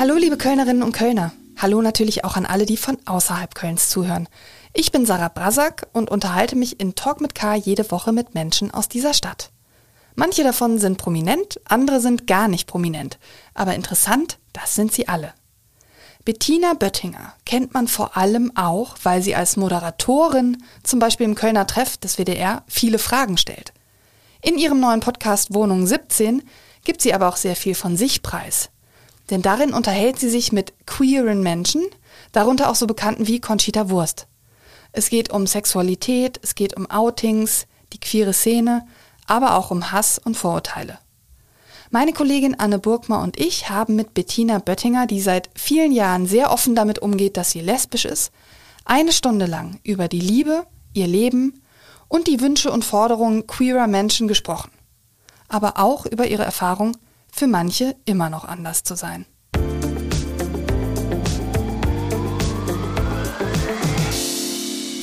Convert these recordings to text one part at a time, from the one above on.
Hallo liebe Kölnerinnen und Kölner. Hallo natürlich auch an alle, die von außerhalb Kölns zuhören. Ich bin Sarah Brasak und unterhalte mich in Talk mit K jede Woche mit Menschen aus dieser Stadt. Manche davon sind prominent, andere sind gar nicht prominent. Aber interessant, das sind sie alle. Bettina Böttinger kennt man vor allem auch, weil sie als Moderatorin, zum Beispiel im Kölner Treff des WDR, viele Fragen stellt. In ihrem neuen Podcast Wohnung 17 gibt sie aber auch sehr viel von sich preis. Denn darin unterhält sie sich mit queeren Menschen, darunter auch so bekannten wie Conchita Wurst. Es geht um Sexualität, es geht um Outings, die queere Szene, aber auch um Hass und Vorurteile. Meine Kollegin Anne Burgmer und ich haben mit Bettina Böttinger, die seit vielen Jahren sehr offen damit umgeht, dass sie lesbisch ist, eine Stunde lang über die Liebe, ihr Leben und die Wünsche und Forderungen queerer Menschen gesprochen. Aber auch über ihre Erfahrung für manche immer noch anders zu sein.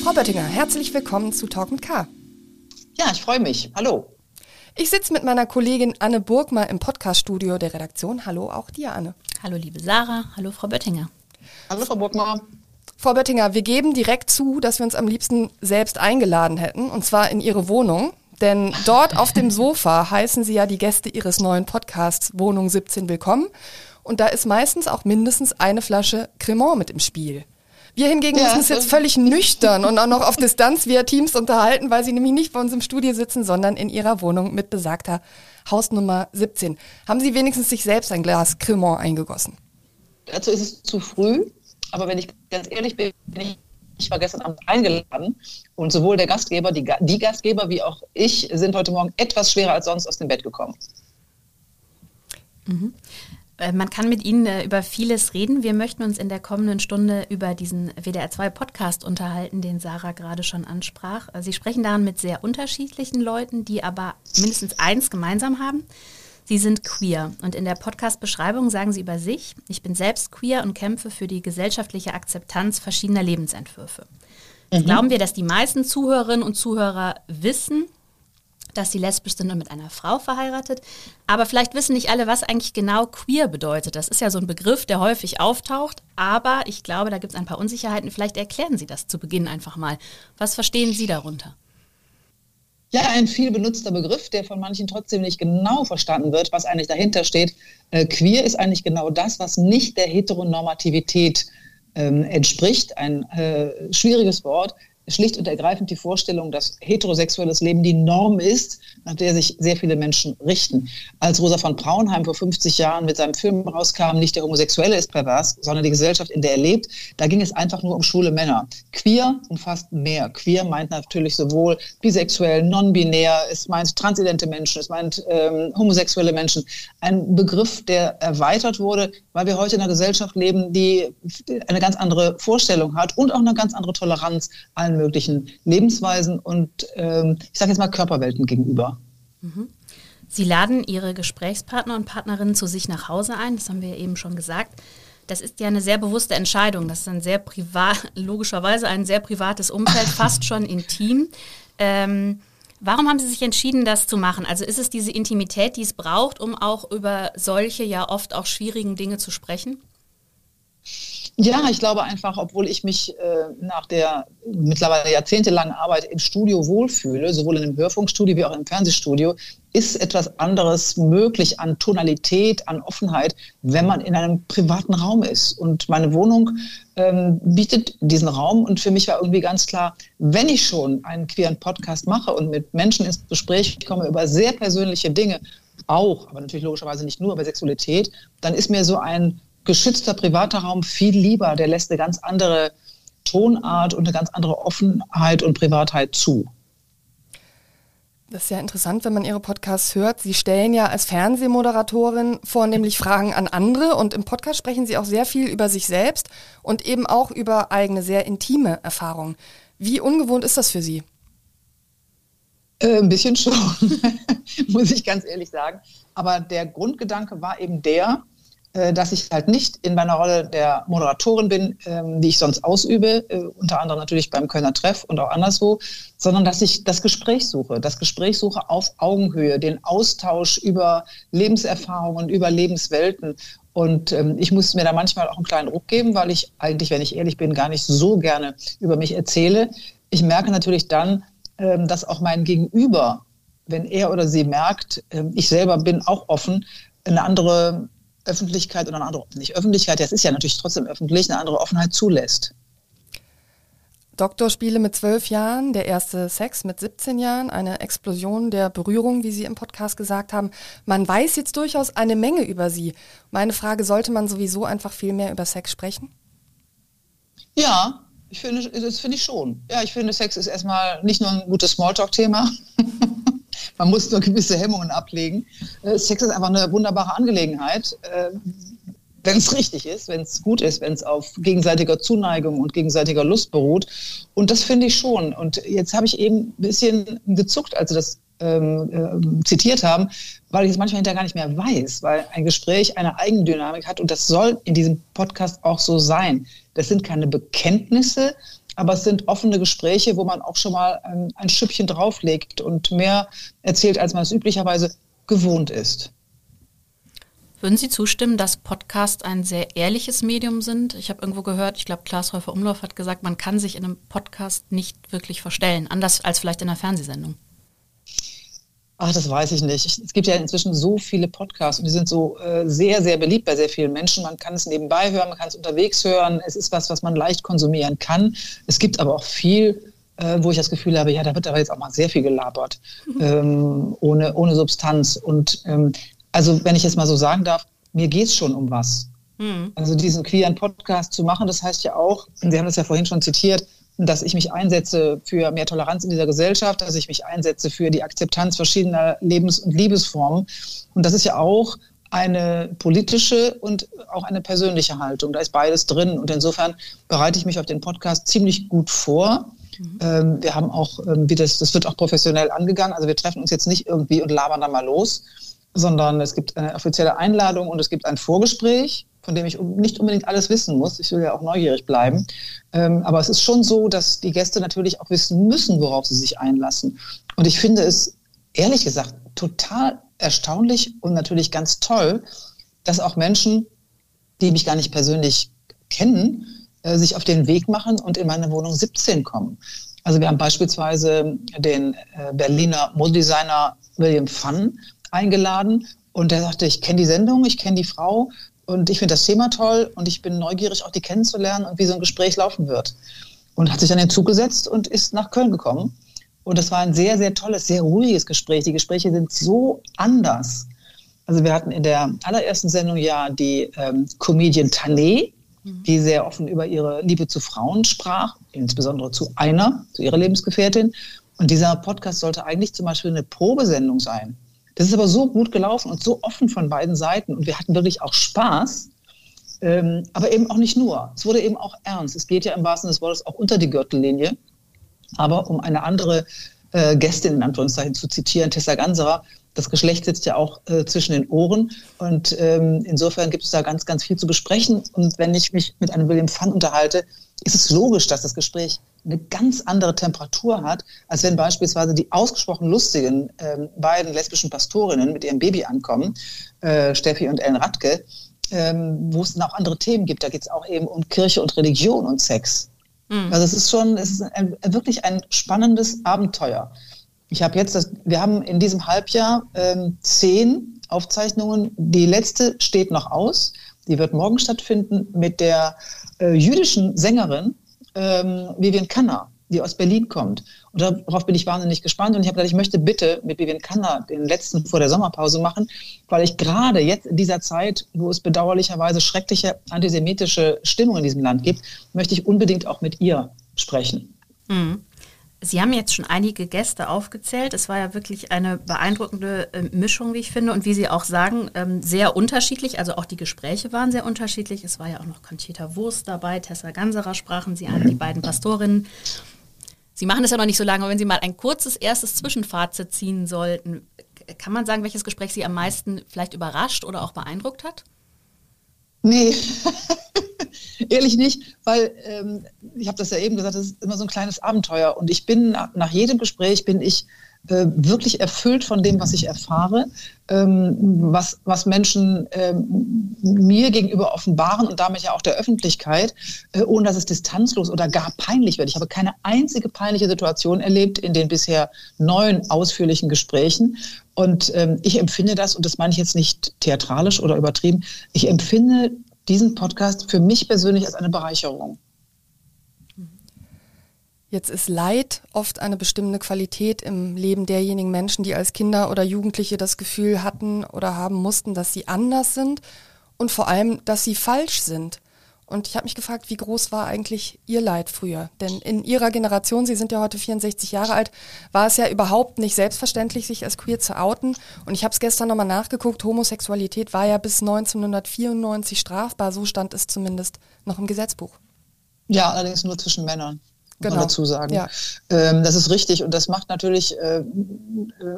Frau Böttinger, herzlich willkommen zu Talk mit K. Ja, ich freue mich. Hallo. Ich sitze mit meiner Kollegin Anne Burgmer im Podcaststudio der Redaktion. Hallo auch dir, Anne. Hallo, liebe Sarah. Hallo, Frau Böttinger. Hallo, Frau Burgmer. Frau Böttinger, wir geben direkt zu, dass wir uns am liebsten selbst eingeladen hätten, und zwar in Ihre Wohnung. Denn dort auf dem Sofa heißen Sie ja die Gäste Ihres neuen Podcasts Wohnung 17 willkommen. Und da ist meistens auch mindestens eine Flasche Cremant mit im Spiel. Wir hingegen ja, müssen uns jetzt völlig nüchtern und auch noch auf Distanz via Teams unterhalten, weil Sie nämlich nicht bei uns im Studio sitzen, sondern in Ihrer Wohnung mit besagter Hausnummer 17. Haben Sie wenigstens sich selbst ein Glas Cremant eingegossen? Dazu ist es zu früh, aber wenn ich ganz ehrlich bin, bin ich ich war gestern Abend eingeladen und sowohl der Gastgeber, die, die Gastgeber wie auch ich sind heute Morgen etwas schwerer als sonst aus dem Bett gekommen. Mhm. Äh, man kann mit Ihnen äh, über vieles reden. Wir möchten uns in der kommenden Stunde über diesen WDR2-Podcast unterhalten, den Sarah gerade schon ansprach. Äh, Sie sprechen daran mit sehr unterschiedlichen Leuten, die aber mindestens eins gemeinsam haben. Sie sind queer und in der Podcast-Beschreibung sagen Sie über sich, ich bin selbst queer und kämpfe für die gesellschaftliche Akzeptanz verschiedener Lebensentwürfe. Mhm. Glauben wir, dass die meisten Zuhörerinnen und Zuhörer wissen, dass sie lesbisch sind und mit einer Frau verheiratet. Aber vielleicht wissen nicht alle, was eigentlich genau queer bedeutet. Das ist ja so ein Begriff, der häufig auftaucht. Aber ich glaube, da gibt es ein paar Unsicherheiten. Vielleicht erklären Sie das zu Beginn einfach mal. Was verstehen Sie darunter? Ja, ein viel benutzter Begriff, der von manchen trotzdem nicht genau verstanden wird, was eigentlich dahinter steht. Äh, queer ist eigentlich genau das, was nicht der Heteronormativität ähm, entspricht. Ein äh, schwieriges Wort, schlicht und ergreifend die Vorstellung, dass heterosexuelles Leben die Norm ist, nach der sich sehr viele Menschen richten. Als Rosa von Braunheim vor 50 Jahren mit seinem Film rauskam, nicht der Homosexuelle ist pervers, sondern die Gesellschaft, in der er lebt, da ging es einfach nur um schwule Männer. Queer umfasst mehr. Queer meint natürlich sowohl bisexuell, non-binär, es meint transidente Menschen, es meint ähm, homosexuelle Menschen. Ein Begriff, der erweitert wurde, weil wir heute in einer Gesellschaft leben, die eine ganz andere Vorstellung hat und auch eine ganz andere Toleranz allen möglichen Lebensweisen und ähm, ich sage jetzt mal Körperwelten gegenüber. Sie laden Ihre Gesprächspartner und Partnerinnen zu sich nach Hause ein, das haben wir eben schon gesagt. Das ist ja eine sehr bewusste Entscheidung. Das ist ein sehr privat, logischerweise ein sehr privates Umfeld, fast schon intim. Ähm, warum haben Sie sich entschieden, das zu machen? Also ist es diese Intimität, die es braucht, um auch über solche ja oft auch schwierigen Dinge zu sprechen? Ja, ich glaube einfach, obwohl ich mich äh, nach der mittlerweile jahrzehntelangen Arbeit im Studio wohlfühle, sowohl in einem Hörfunkstudio wie auch im Fernsehstudio, ist etwas anderes möglich an Tonalität, an Offenheit, wenn man in einem privaten Raum ist. Und meine Wohnung ähm, bietet diesen Raum. Und für mich war irgendwie ganz klar, wenn ich schon einen queeren Podcast mache und mit Menschen ins Gespräch komme über sehr persönliche Dinge, auch, aber natürlich logischerweise nicht nur über Sexualität, dann ist mir so ein geschützter privater Raum viel lieber. Der lässt eine ganz andere Tonart und eine ganz andere Offenheit und Privatheit zu. Das ist ja interessant, wenn man Ihre Podcasts hört. Sie stellen ja als Fernsehmoderatorin vornehmlich Fragen an andere und im Podcast sprechen Sie auch sehr viel über sich selbst und eben auch über eigene, sehr intime Erfahrungen. Wie ungewohnt ist das für Sie? Äh, ein bisschen schon, muss ich ganz ehrlich sagen. Aber der Grundgedanke war eben der, dass ich halt nicht in meiner Rolle der Moderatorin bin, ähm, die ich sonst ausübe, äh, unter anderem natürlich beim Kölner Treff und auch anderswo, sondern dass ich das Gespräch suche, das Gespräch suche auf Augenhöhe, den Austausch über Lebenserfahrungen, über Lebenswelten. Und ähm, ich muss mir da manchmal auch einen kleinen Ruck geben, weil ich eigentlich, wenn ich ehrlich bin, gar nicht so gerne über mich erzähle. Ich merke natürlich dann, ähm, dass auch mein Gegenüber, wenn er oder sie merkt, ich selber bin auch offen, eine andere Öffentlichkeit oder eine andere, nicht Öffentlichkeit, das ist ja natürlich trotzdem öffentlich, eine andere Offenheit zulässt. Doktorspiele mit zwölf Jahren, der erste Sex mit 17 Jahren, eine Explosion der Berührung, wie Sie im Podcast gesagt haben. Man weiß jetzt durchaus eine Menge über Sie. Meine Frage, sollte man sowieso einfach viel mehr über Sex sprechen? Ja, ich finde, das finde ich schon. Ja, ich finde, Sex ist erstmal nicht nur ein gutes Smalltalk-Thema. Man muss nur gewisse Hemmungen ablegen. Äh, Sex ist einfach eine wunderbare Angelegenheit. Äh, wenn es richtig ist, wenn es gut ist, wenn es auf gegenseitiger Zuneigung und gegenseitiger Lust beruht. Und das finde ich schon. Und jetzt habe ich eben ein bisschen gezuckt, als Sie das ähm, äh, zitiert haben, weil ich es manchmal hinterher gar nicht mehr weiß, weil ein Gespräch eine Eigendynamik hat und das soll in diesem Podcast auch so sein. Das sind keine Bekenntnisse, aber es sind offene Gespräche, wo man auch schon mal ein, ein Schüppchen drauflegt und mehr erzählt, als man es üblicherweise gewohnt ist. Würden Sie zustimmen, dass Podcasts ein sehr ehrliches Medium sind? Ich habe irgendwo gehört, ich glaube, Klaas Häufer Umlauf hat gesagt, man kann sich in einem Podcast nicht wirklich verstellen, anders als vielleicht in einer Fernsehsendung. Ach, das weiß ich nicht. Es gibt ja inzwischen so viele Podcasts und die sind so äh, sehr, sehr beliebt bei sehr vielen Menschen. Man kann es nebenbei hören, man kann es unterwegs hören. Es ist was, was man leicht konsumieren kann. Es gibt aber auch viel, äh, wo ich das Gefühl habe, ja, da wird aber jetzt auch mal sehr viel gelabert, mhm. ähm, ohne, ohne Substanz. Und ähm, also wenn ich jetzt mal so sagen darf, mir geht es schon um was. Mhm. Also diesen queeren Podcast zu machen, das heißt ja auch, Sie haben das ja vorhin schon zitiert, dass ich mich einsetze für mehr Toleranz in dieser Gesellschaft, dass ich mich einsetze für die Akzeptanz verschiedener Lebens- und Liebesformen. Und das ist ja auch eine politische und auch eine persönliche Haltung. Da ist beides drin. Und insofern bereite ich mich auf den Podcast ziemlich gut vor. Mhm. Ähm, wir haben auch, ähm, wie das, das wird auch professionell angegangen. Also wir treffen uns jetzt nicht irgendwie und labern da mal los, sondern es gibt eine offizielle Einladung und es gibt ein Vorgespräch, von dem ich nicht unbedingt alles wissen muss. Ich will ja auch neugierig bleiben. Ähm, aber es ist schon so, dass die Gäste natürlich auch wissen müssen, worauf sie sich einlassen. Und ich finde es ehrlich gesagt total erstaunlich und natürlich ganz toll, dass auch Menschen, die mich gar nicht persönlich kennen, äh, sich auf den Weg machen und in meine Wohnung 17 kommen. Also wir haben beispielsweise den äh, Berliner Modedesigner William Funn, eingeladen und der sagte, ich kenne die Sendung, ich kenne die Frau und ich finde das Thema toll und ich bin neugierig, auch die kennenzulernen und wie so ein Gespräch laufen wird. Und hat sich dann den Zug gesetzt und ist nach Köln gekommen. Und das war ein sehr, sehr tolles, sehr ruhiges Gespräch. Die Gespräche sind so anders. Also wir hatten in der allerersten Sendung ja die ähm, Comedian Tané, mhm. die sehr offen über ihre Liebe zu Frauen sprach, insbesondere zu einer, zu ihrer Lebensgefährtin. Und dieser Podcast sollte eigentlich zum Beispiel eine Probesendung sein. Das ist aber so gut gelaufen und so offen von beiden Seiten. Und wir hatten wirklich auch Spaß, ähm, aber eben auch nicht nur. Es wurde eben auch ernst. Es geht ja im wahrsten Sinne des Wortes auch unter die Gürtellinie. Aber um eine andere äh, Gästin in Anführungszeichen zu zitieren, Tessa Ganserer, das Geschlecht sitzt ja auch äh, zwischen den Ohren und ähm, insofern gibt es da ganz, ganz viel zu besprechen. Und wenn ich mich mit einem William Fun unterhalte, ist es logisch, dass das Gespräch eine ganz andere Temperatur hat, als wenn beispielsweise die ausgesprochen lustigen äh, beiden lesbischen Pastorinnen mit ihrem Baby ankommen, äh, Steffi und Ellen Radke, ähm, wo es dann auch andere Themen gibt. Da geht es auch eben um Kirche und Religion und Sex. Mhm. Also es ist schon, es ist ein, wirklich ein spannendes Abenteuer. Ich habe jetzt das, wir haben in diesem Halbjahr ähm, zehn Aufzeichnungen. Die letzte steht noch aus. Die wird morgen stattfinden mit der äh, jüdischen Sängerin ähm, Vivian Kanner, die aus Berlin kommt. Und darauf bin ich wahnsinnig gespannt. Und ich habe gesagt, ich möchte bitte mit Vivian Kanner den letzten vor der Sommerpause machen, weil ich gerade jetzt in dieser Zeit, wo es bedauerlicherweise schreckliche antisemitische Stimmung in diesem Land gibt, möchte ich unbedingt auch mit ihr sprechen. Mhm. Sie haben jetzt schon einige Gäste aufgezählt. Es war ja wirklich eine beeindruckende äh, Mischung, wie ich finde. Und wie Sie auch sagen, ähm, sehr unterschiedlich. Also auch die Gespräche waren sehr unterschiedlich. Es war ja auch noch Conchita Wurst dabei, Tessa Ganserer sprachen Sie an, die beiden Pastorinnen. Sie machen das ja noch nicht so lange, aber wenn Sie mal ein kurzes erstes Zwischenfazit ziehen sollten, kann man sagen, welches Gespräch Sie am meisten vielleicht überrascht oder auch beeindruckt hat? Nee. Ehrlich nicht, weil ähm, ich habe das ja eben gesagt, das ist immer so ein kleines Abenteuer. Und ich bin nach, nach jedem Gespräch bin ich äh, wirklich erfüllt von dem, was ich erfahre, ähm, was, was Menschen ähm, mir gegenüber offenbaren und damit ja auch der Öffentlichkeit, äh, ohne dass es distanzlos oder gar peinlich wird. Ich habe keine einzige peinliche Situation erlebt in den bisher neun ausführlichen Gesprächen. Und ähm, ich empfinde das, und das meine ich jetzt nicht theatralisch oder übertrieben, ich empfinde diesen Podcast für mich persönlich als eine Bereicherung. Jetzt ist Leid oft eine bestimmende Qualität im Leben derjenigen Menschen, die als Kinder oder Jugendliche das Gefühl hatten oder haben mussten, dass sie anders sind und vor allem, dass sie falsch sind. Und ich habe mich gefragt, wie groß war eigentlich Ihr Leid früher? Denn in Ihrer Generation, Sie sind ja heute 64 Jahre alt, war es ja überhaupt nicht selbstverständlich, sich als queer zu outen. Und ich habe es gestern nochmal nachgeguckt, Homosexualität war ja bis 1994 strafbar, so stand es zumindest noch im Gesetzbuch. Ja, allerdings nur zwischen Männern genau. man dazu sagen. Ja. Ähm, das ist richtig und das macht natürlich äh, äh,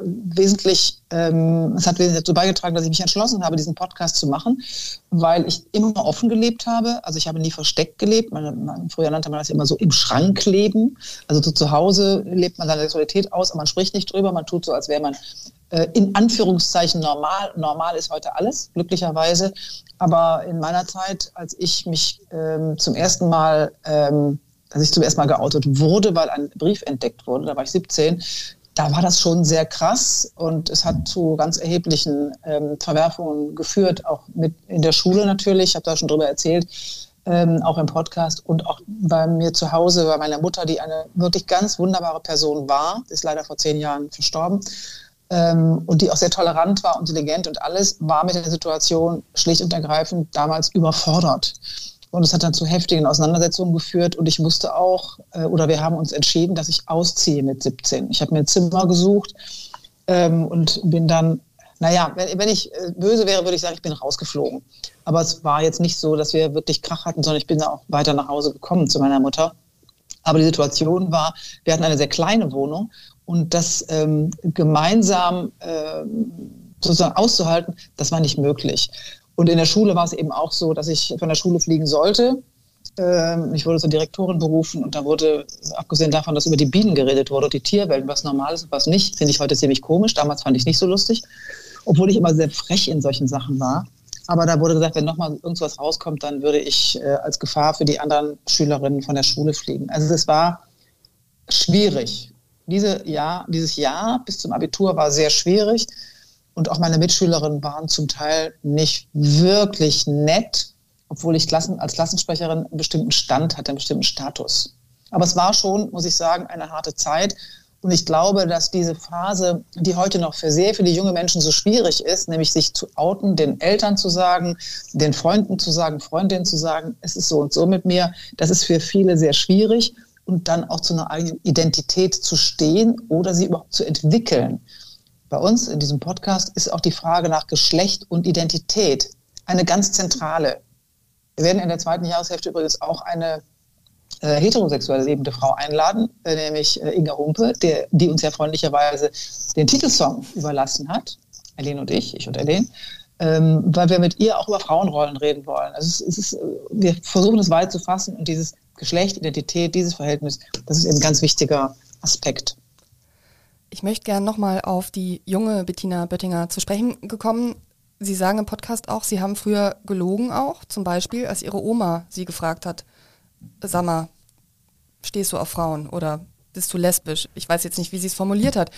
wesentlich, ähm, es hat wesentlich dazu beigetragen, dass ich mich entschlossen habe, diesen Podcast zu machen, weil ich immer offen gelebt habe. Also ich habe nie versteckt gelebt. Man, man, früher nannte man das immer so im Schrank leben. Also so zu Hause lebt man seine Sexualität aus, aber man spricht nicht drüber. Man tut so, als wäre man äh, in Anführungszeichen normal. Normal ist heute alles, glücklicherweise. Aber in meiner Zeit, als ich mich ähm, zum ersten Mal ähm, als ich zum ersten Mal geoutet wurde, weil ein Brief entdeckt wurde, da war ich 17, da war das schon sehr krass und es hat zu ganz erheblichen ähm, Verwerfungen geführt, auch mit in der Schule natürlich, ich habe da schon drüber erzählt, ähm, auch im Podcast und auch bei mir zu Hause, bei meiner Mutter, die eine wirklich ganz wunderbare Person war, ist leider vor zehn Jahren verstorben ähm, und die auch sehr tolerant war, intelligent und alles, war mit der Situation schlicht und ergreifend damals überfordert. Und es hat dann zu heftigen Auseinandersetzungen geführt. Und ich musste auch, äh, oder wir haben uns entschieden, dass ich ausziehe mit 17. Ich habe mir ein Zimmer gesucht ähm, und bin dann, naja, wenn, wenn ich äh, böse wäre, würde ich sagen, ich bin rausgeflogen. Aber es war jetzt nicht so, dass wir wirklich Krach hatten, sondern ich bin da auch weiter nach Hause gekommen zu meiner Mutter. Aber die Situation war, wir hatten eine sehr kleine Wohnung und das ähm, gemeinsam äh, sozusagen auszuhalten, das war nicht möglich. Und in der Schule war es eben auch so, dass ich von der Schule fliegen sollte. Ähm, ich wurde zur Direktorin berufen und da wurde, abgesehen davon, dass über die Bienen geredet wurde, die Tierwelt, was normal ist und was nicht, finde ich heute ziemlich komisch. Damals fand ich nicht so lustig, obwohl ich immer sehr frech in solchen Sachen war. Aber da wurde gesagt, wenn nochmal irgendwas rauskommt, dann würde ich äh, als Gefahr für die anderen Schülerinnen von der Schule fliegen. Also es war schwierig. Diese Jahr, dieses Jahr bis zum Abitur war sehr schwierig. Und auch meine Mitschülerinnen waren zum Teil nicht wirklich nett, obwohl ich Klassen, als Klassensprecherin einen bestimmten Stand hatte, einen bestimmten Status. Aber es war schon, muss ich sagen, eine harte Zeit. Und ich glaube, dass diese Phase, die heute noch für sehr viele junge Menschen so schwierig ist, nämlich sich zu outen, den Eltern zu sagen, den Freunden zu sagen, Freundinnen zu sagen, es ist so und so mit mir, das ist für viele sehr schwierig und dann auch zu einer eigenen Identität zu stehen oder sie überhaupt zu entwickeln. Bei uns in diesem Podcast ist auch die Frage nach Geschlecht und Identität eine ganz zentrale. Wir werden in der zweiten Jahreshälfte übrigens auch eine äh, heterosexuell lebende Frau einladen, äh, nämlich äh, Inga Humpe, der, die uns ja freundlicherweise den Titelsong überlassen hat. Eileen und ich, ich und Eileen. Ähm, weil wir mit ihr auch über Frauenrollen reden wollen. Also es, es ist, wir versuchen es weit zu fassen und dieses Geschlecht, Identität, dieses Verhältnis, das ist eben ein ganz wichtiger Aspekt. Ich möchte gerne nochmal auf die junge Bettina Böttinger zu sprechen gekommen. Sie sagen im Podcast auch, Sie haben früher gelogen auch, zum Beispiel, als Ihre Oma Sie gefragt hat, sag mal, stehst du auf Frauen oder bist du lesbisch? Ich weiß jetzt nicht, wie sie es formuliert hat.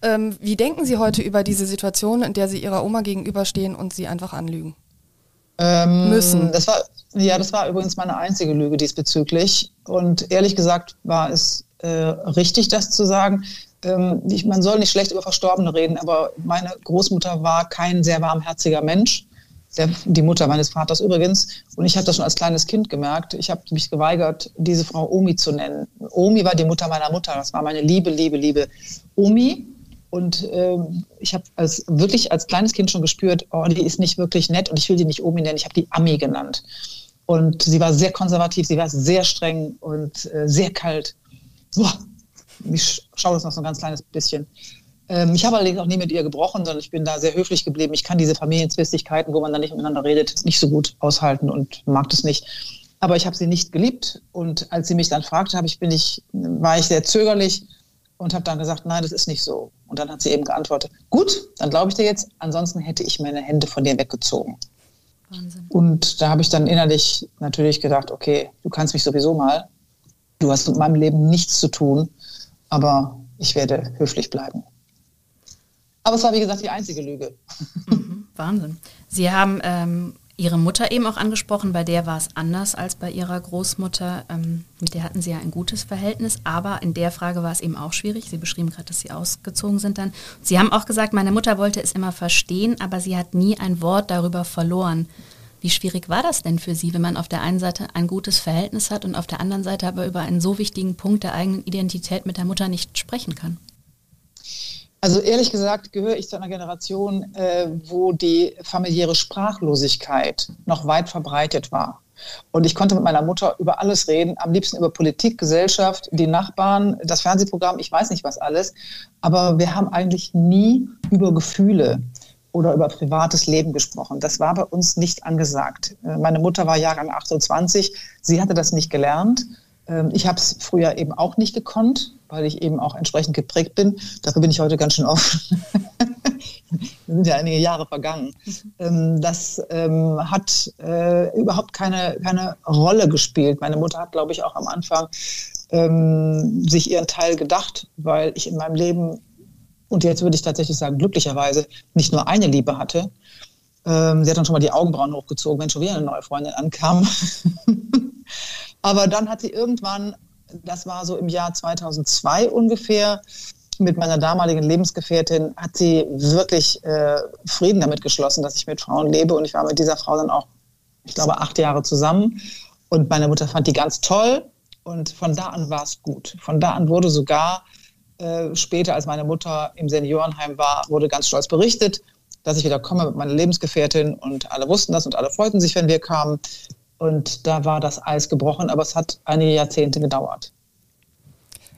Ähm, wie denken Sie heute über diese Situation, in der Sie Ihrer Oma gegenüberstehen und Sie einfach anlügen? Ähm, müssen. Das war, ja, das war übrigens meine einzige Lüge diesbezüglich. Und ehrlich gesagt war es äh, richtig, das zu sagen ähm, ich, man soll nicht schlecht über Verstorbene reden, aber meine Großmutter war kein sehr warmherziger Mensch. Der, die Mutter meines Vaters übrigens. Und ich habe das schon als kleines Kind gemerkt. Ich habe mich geweigert, diese Frau Omi zu nennen. Omi war die Mutter meiner Mutter. Das war meine liebe, liebe, liebe Omi. Und ähm, ich habe als, wirklich als kleines Kind schon gespürt, oh, die ist nicht wirklich nett und ich will die nicht Omi nennen. Ich habe die Ami genannt. Und sie war sehr konservativ, sie war sehr streng und äh, sehr kalt. Boah, ich schaue das noch so ein ganz kleines bisschen. Ähm, ich habe allerdings auch nie mit ihr gebrochen, sondern ich bin da sehr höflich geblieben. Ich kann diese Familienzwistigkeiten, wo man dann nicht miteinander redet, nicht so gut aushalten und mag das nicht. aber ich habe sie nicht geliebt. Und als sie mich dann fragte, habe ich, bin ich, war ich sehr zögerlich und habe dann gesagt, nein, das ist nicht so. Und dann hat sie eben geantwortet, gut, dann glaube ich dir jetzt, ansonsten hätte ich meine Hände von dir weggezogen. Wahnsinn. Und da habe ich dann innerlich natürlich gedacht, okay, du kannst mich sowieso mal, du hast mit meinem Leben nichts zu tun, aber ich werde höflich bleiben. Aber es war, wie gesagt, die einzige Lüge. Mhm, Wahnsinn. Sie haben ähm, Ihre Mutter eben auch angesprochen, bei der war es anders als bei Ihrer Großmutter. Ähm, mit der hatten Sie ja ein gutes Verhältnis, aber in der Frage war es eben auch schwierig. Sie beschrieben gerade, dass Sie ausgezogen sind dann. Sie haben auch gesagt, meine Mutter wollte es immer verstehen, aber sie hat nie ein Wort darüber verloren. Wie schwierig war das denn für Sie, wenn man auf der einen Seite ein gutes Verhältnis hat und auf der anderen Seite aber über einen so wichtigen Punkt der eigenen Identität mit der Mutter nicht sprechen kann? Also ehrlich gesagt gehöre ich zu einer Generation, äh, wo die familiäre Sprachlosigkeit noch weit verbreitet war. Und ich konnte mit meiner Mutter über alles reden, am liebsten über Politik, Gesellschaft, die Nachbarn, das Fernsehprogramm, ich weiß nicht was alles. Aber wir haben eigentlich nie über Gefühle oder über privates Leben gesprochen. Das war bei uns nicht angesagt. Äh, meine Mutter war Jahrgang 28, sie hatte das nicht gelernt. Ähm, ich habe es früher eben auch nicht gekonnt, weil ich eben auch entsprechend geprägt bin. Dafür bin ich heute ganz schön offen. Sind ja einige Jahre vergangen. Ähm, das ähm, hat äh, überhaupt keine, keine Rolle gespielt. Meine Mutter hat, glaube ich, auch am Anfang sich ihren Teil gedacht, weil ich in meinem Leben, und jetzt würde ich tatsächlich sagen, glücklicherweise nicht nur eine Liebe hatte. Ähm, sie hat dann schon mal die Augenbrauen hochgezogen, wenn schon wieder eine neue Freundin ankam. Aber dann hat sie irgendwann, das war so im Jahr 2002 ungefähr, mit meiner damaligen Lebensgefährtin hat sie wirklich äh, Frieden damit geschlossen, dass ich mit Frauen lebe. Und ich war mit dieser Frau dann auch, ich glaube, acht Jahre zusammen. Und meine Mutter fand die ganz toll. Und von da an war es gut. Von da an wurde sogar äh, später, als meine Mutter im Seniorenheim war, wurde ganz stolz berichtet, dass ich wieder komme mit meiner Lebensgefährtin. Und alle wussten das und alle freuten sich, wenn wir kamen. Und da war das Eis gebrochen, aber es hat einige Jahrzehnte gedauert.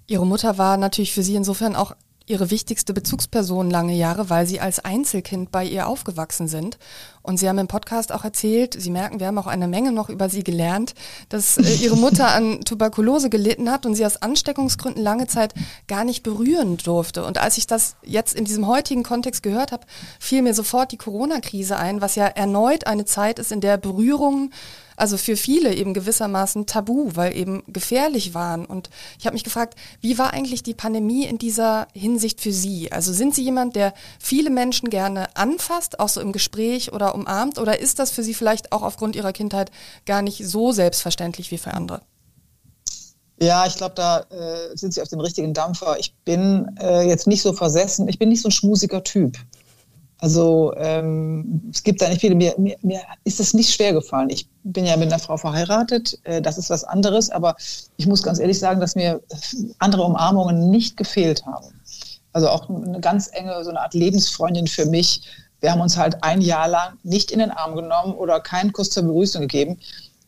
Ihre Mutter war natürlich für Sie insofern auch Ihre wichtigste Bezugsperson lange Jahre, weil Sie als Einzelkind bei ihr aufgewachsen sind. Und Sie haben im Podcast auch erzählt, Sie merken, wir haben auch eine Menge noch über Sie gelernt, dass äh, Ihre Mutter an Tuberkulose gelitten hat und sie aus Ansteckungsgründen lange Zeit gar nicht berühren durfte. Und als ich das jetzt in diesem heutigen Kontext gehört habe, fiel mir sofort die Corona-Krise ein, was ja erneut eine Zeit ist, in der Berührungen also für viele eben gewissermaßen tabu, weil eben gefährlich waren. Und ich habe mich gefragt, wie war eigentlich die Pandemie in dieser Hinsicht für Sie? Also sind Sie jemand, der viele Menschen gerne anfasst, auch so im Gespräch oder umarmt? Oder ist das für Sie vielleicht auch aufgrund Ihrer Kindheit gar nicht so selbstverständlich wie für andere? Ja, ich glaube, da äh, sind Sie auf dem richtigen Dampfer. Ich bin äh, jetzt nicht so versessen. Ich bin nicht so ein schmusiger Typ. Also ähm, es gibt da nicht viele. Mir, mir, mir ist es nicht schwer gefallen. Ich bin ja mit einer Frau verheiratet. Äh, das ist was anderes. Aber ich muss ganz ehrlich sagen, dass mir andere Umarmungen nicht gefehlt haben. Also auch eine ganz enge, so eine Art Lebensfreundin für mich. Wir haben uns halt ein Jahr lang nicht in den Arm genommen oder keinen Kuss zur Begrüßung gegeben.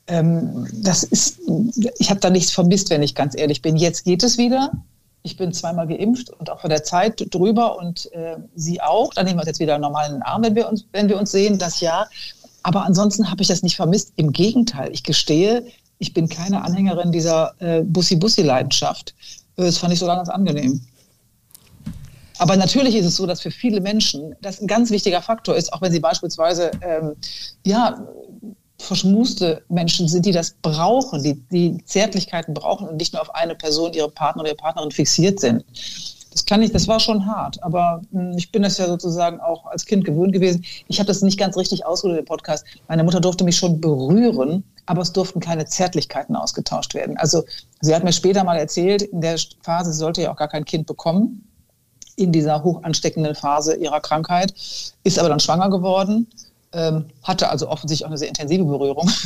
Ähm, das ist, ich habe da nichts vermisst, wenn ich ganz ehrlich bin. Jetzt geht es wieder. Ich bin zweimal geimpft und auch von der Zeit drüber und äh, Sie auch. Dann nehmen wir uns jetzt wieder normal in den Arm, wenn wir uns, wenn wir uns sehen, das ja. Aber ansonsten habe ich das nicht vermisst. Im Gegenteil, ich gestehe, ich bin keine Anhängerin dieser äh, Bussi-Bussi-Leidenschaft. Äh, das fand ich sogar ganz angenehm. Aber natürlich ist es so, dass für viele Menschen das ein ganz wichtiger Faktor ist, auch wenn sie beispielsweise ähm, ja, verschmuste Menschen sind, die das brauchen, die die Zärtlichkeiten brauchen und nicht nur auf eine Person, ihre Partner oder ihre Partnerin fixiert sind. Das kann ich, das war schon hart, aber hm, ich bin das ja sozusagen auch als Kind gewöhnt gewesen. Ich habe das nicht ganz richtig ausgedrückt im Podcast. Meine Mutter durfte mich schon berühren, aber es durften keine Zärtlichkeiten ausgetauscht werden. Also sie hat mir später mal erzählt, in der Phase sollte ja auch gar kein Kind bekommen, in dieser hoch ansteckenden Phase ihrer Krankheit, ist aber dann schwanger geworden ähm, hatte also offensichtlich auch eine sehr intensive Berührung.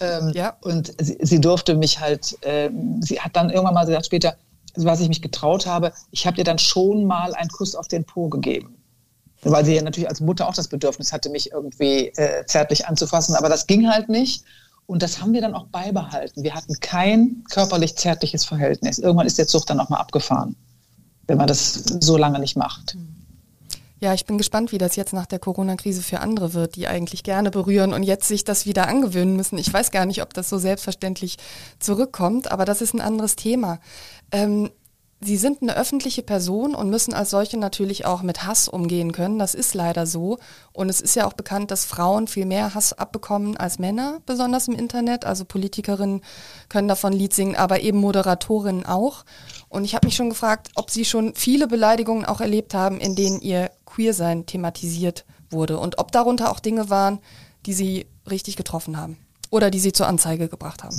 ähm, ja. Und sie, sie, durfte mich halt, äh, sie hat dann irgendwann mal gesagt später, was ich mich getraut habe, ich habe dir dann schon mal einen Kuss auf den Po gegeben. Weil sie ja natürlich als Mutter auch das Bedürfnis hatte, mich irgendwie äh, zärtlich anzufassen, aber das ging halt nicht. Und das haben wir dann auch beibehalten. Wir hatten kein körperlich zärtliches Verhältnis. Irgendwann ist der Zug dann auch mal abgefahren, wenn man das so lange nicht macht. Mhm. Ja, ich bin gespannt, wie das jetzt nach der Corona-Krise für andere wird, die eigentlich gerne berühren und jetzt sich das wieder angewöhnen müssen. Ich weiß gar nicht, ob das so selbstverständlich zurückkommt, aber das ist ein anderes Thema. Ähm, Sie sind eine öffentliche Person und müssen als solche natürlich auch mit Hass umgehen können. Das ist leider so. Und es ist ja auch bekannt, dass Frauen viel mehr Hass abbekommen als Männer, besonders im Internet. Also Politikerinnen können davon Lied singen, aber eben Moderatorinnen auch. Und ich habe mich schon gefragt, ob Sie schon viele Beleidigungen auch erlebt haben, in denen Ihr Queersein thematisiert wurde und ob darunter auch Dinge waren, die Sie richtig getroffen haben oder die Sie zur Anzeige gebracht haben.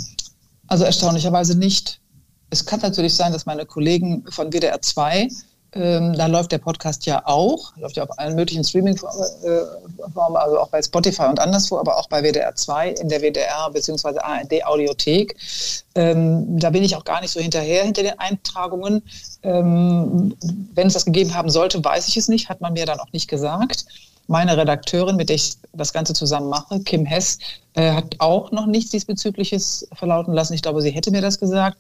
Also erstaunlicherweise nicht. Es kann natürlich sein, dass meine Kollegen von WDR 2, ähm, da läuft der Podcast ja auch, läuft ja auf allen möglichen Streaming-Formen, also auch bei Spotify und anderswo, aber auch bei WDR 2 in der WDR bzw. ARD Audiothek. Ähm, da bin ich auch gar nicht so hinterher hinter den Eintragungen. Ähm, wenn es das gegeben haben sollte, weiß ich es nicht, hat man mir dann auch nicht gesagt. Meine Redakteurin, mit der ich das Ganze zusammen mache, Kim Hess, äh, hat auch noch nichts diesbezügliches verlauten lassen. Ich glaube, sie hätte mir das gesagt.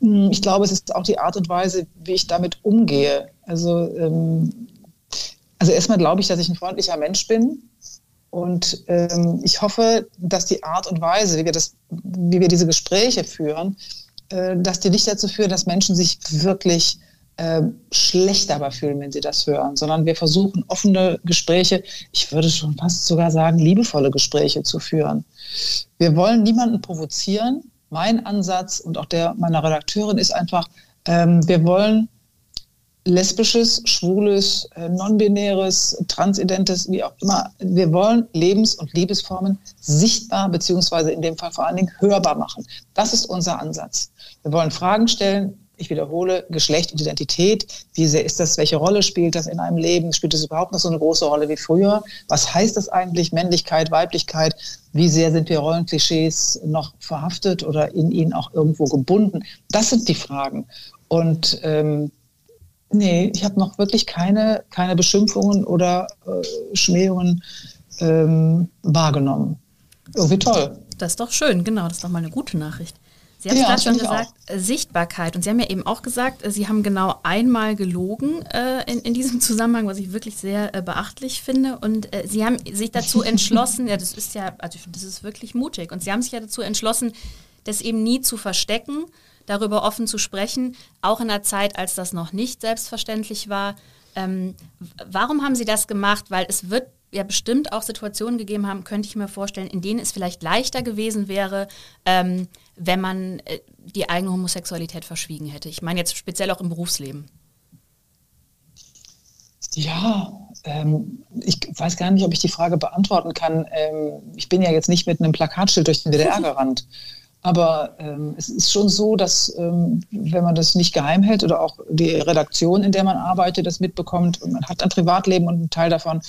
Hm, ich glaube, es ist auch die Art und Weise, wie ich damit umgehe. Also, ähm, also erstmal glaube ich, dass ich ein freundlicher Mensch bin. Und ähm, ich hoffe, dass die Art und Weise, wie wir, das, wie wir diese Gespräche führen, äh, dass die nicht dazu führen, dass Menschen sich wirklich äh, schlecht dabei fühlen, wenn sie das hören, sondern wir versuchen offene Gespräche, ich würde schon fast sogar sagen, liebevolle Gespräche zu führen. Wir wollen niemanden provozieren, mein Ansatz und auch der meiner Redakteurin ist einfach, ähm, wir wollen lesbisches, schwules, äh, non-binäres, transidentes, wie auch immer. Wir wollen Lebens- und Liebesformen sichtbar beziehungsweise in dem Fall vor allen Dingen hörbar machen. Das ist unser Ansatz. Wir wollen Fragen stellen, ich wiederhole, Geschlecht und Identität. Wie sehr ist das? Welche Rolle spielt das in einem Leben? Spielt es überhaupt noch so eine große Rolle wie früher? Was heißt das eigentlich? Männlichkeit, Weiblichkeit? Wie sehr sind wir Rollenklischees noch verhaftet oder in ihnen auch irgendwo gebunden? Das sind die Fragen. Und ähm, nee, ich habe noch wirklich keine, keine Beschimpfungen oder äh, Schmähungen ähm, wahrgenommen. Irgendwie toll. Das ist doch schön, genau, das ist doch mal eine gute Nachricht. Sie haben ja, gerade schon gesagt. Äh, Sichtbarkeit. Und Sie haben ja eben auch gesagt, äh, Sie haben genau einmal gelogen äh, in, in, diesem Zusammenhang, was ich wirklich sehr äh, beachtlich finde. Und äh, Sie haben sich dazu entschlossen, ja, das ist ja, also das ist wirklich mutig. Und Sie haben sich ja dazu entschlossen, das eben nie zu verstecken, darüber offen zu sprechen, auch in einer Zeit, als das noch nicht selbstverständlich war. Ähm, warum haben Sie das gemacht? Weil es wird ja bestimmt auch Situationen gegeben haben, könnte ich mir vorstellen, in denen es vielleicht leichter gewesen wäre, ähm, wenn man äh, die eigene Homosexualität verschwiegen hätte. Ich meine jetzt speziell auch im Berufsleben. Ja, ähm, ich weiß gar nicht, ob ich die Frage beantworten kann. Ähm, ich bin ja jetzt nicht mit einem Plakatschild durch den DDR gerannt. Aber ähm, es ist schon so, dass ähm, wenn man das nicht geheim hält oder auch die Redaktion, in der man arbeitet, das mitbekommt und man hat ein Privatleben und ein Teil davon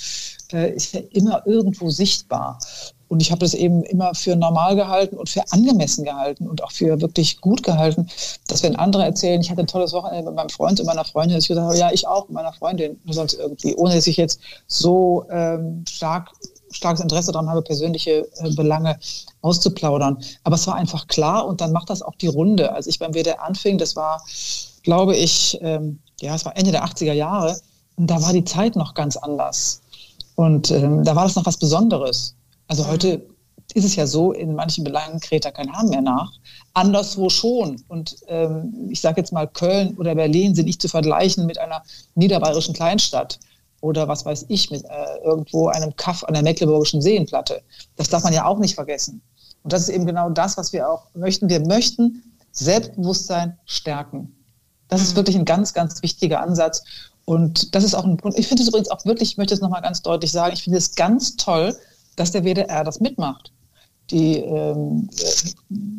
äh, ist ja immer irgendwo sichtbar. Und ich habe das eben immer für normal gehalten und für angemessen gehalten und auch für wirklich gut gehalten, dass wenn andere erzählen, ich hatte ein tolles Wochenende mit meinem Freund und meiner Freundin, dass ich gesagt habe, ja, ich auch mit meiner Freundin, sonst irgendwie, ohne dass ich jetzt so ähm, stark starkes Interesse daran habe, persönliche äh, Belange auszuplaudern. Aber es war einfach klar und dann macht das auch die Runde. Als ich beim WDR anfing, das war, glaube ich, ähm, ja, es war Ende der 80er Jahre, und da war die Zeit noch ganz anders. Und ähm, da war das noch was Besonderes. Also mhm. heute ist es ja so, in manchen Belangen kräht da kein Hahn mehr nach. Anderswo schon. Und ähm, ich sage jetzt mal, Köln oder Berlin sind nicht zu vergleichen mit einer niederbayerischen Kleinstadt oder was weiß ich, mit äh, irgendwo einem Kaff an der Mecklenburgischen Seenplatte. Das darf man ja auch nicht vergessen. Und das ist eben genau das, was wir auch möchten. Wir möchten Selbstbewusstsein stärken. Das ist mhm. wirklich ein ganz, ganz wichtiger Ansatz. Und das ist auch ein Punkt. Ich finde es übrigens auch wirklich, ich möchte es nochmal ganz deutlich sagen, ich finde es ganz toll, dass der WDR das mitmacht die ähm,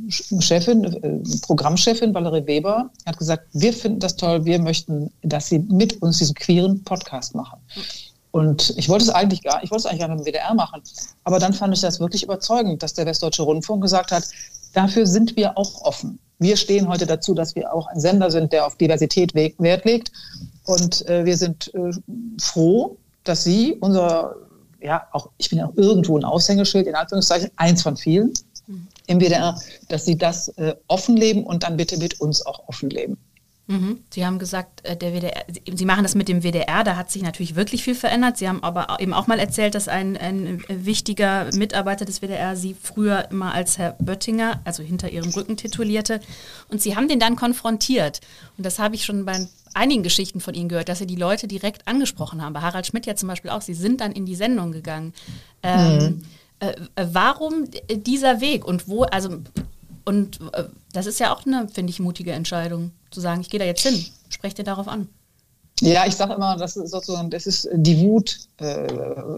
Chefin, äh, Programmchefin Valerie Weber hat gesagt, wir finden das toll, wir möchten, dass sie mit uns diesen queeren Podcast machen. Und ich wollte es eigentlich gar, ich wollte es eigentlich gar nicht im WDR machen. Aber dann fand ich das wirklich überzeugend, dass der Westdeutsche Rundfunk gesagt hat, dafür sind wir auch offen. Wir stehen heute dazu, dass wir auch ein Sender sind, der auf Diversität Wert legt. Und äh, wir sind äh, froh, dass Sie, unser ja, auch, ich bin ja auch irgendwo ein Aushängeschild, in Anführungszeichen, eins von vielen mhm. im WDR, dass sie das äh, offen leben und dann bitte mit uns auch offen leben. Mhm. Sie haben gesagt, äh, der WDR, Sie machen das mit dem WDR, da hat sich natürlich wirklich viel verändert. Sie haben aber eben auch mal erzählt, dass ein, ein wichtiger Mitarbeiter des WDR Sie früher immer als Herr Böttinger, also hinter Ihrem Rücken titulierte. Und Sie haben den dann konfrontiert. Und das habe ich schon bei einigen Geschichten von Ihnen gehört, dass Sie die Leute direkt angesprochen haben. Bei Harald Schmidt ja zum Beispiel auch. Sie sind dann in die Sendung gegangen. Ähm, mhm. äh, warum dieser Weg und wo, also und äh, das ist ja auch eine, finde ich, mutige Entscheidung, zu sagen, ich gehe da jetzt hin. Sprecht ihr darauf an? Ja, ich sage immer, das ist sozusagen, das ist die Wut, äh,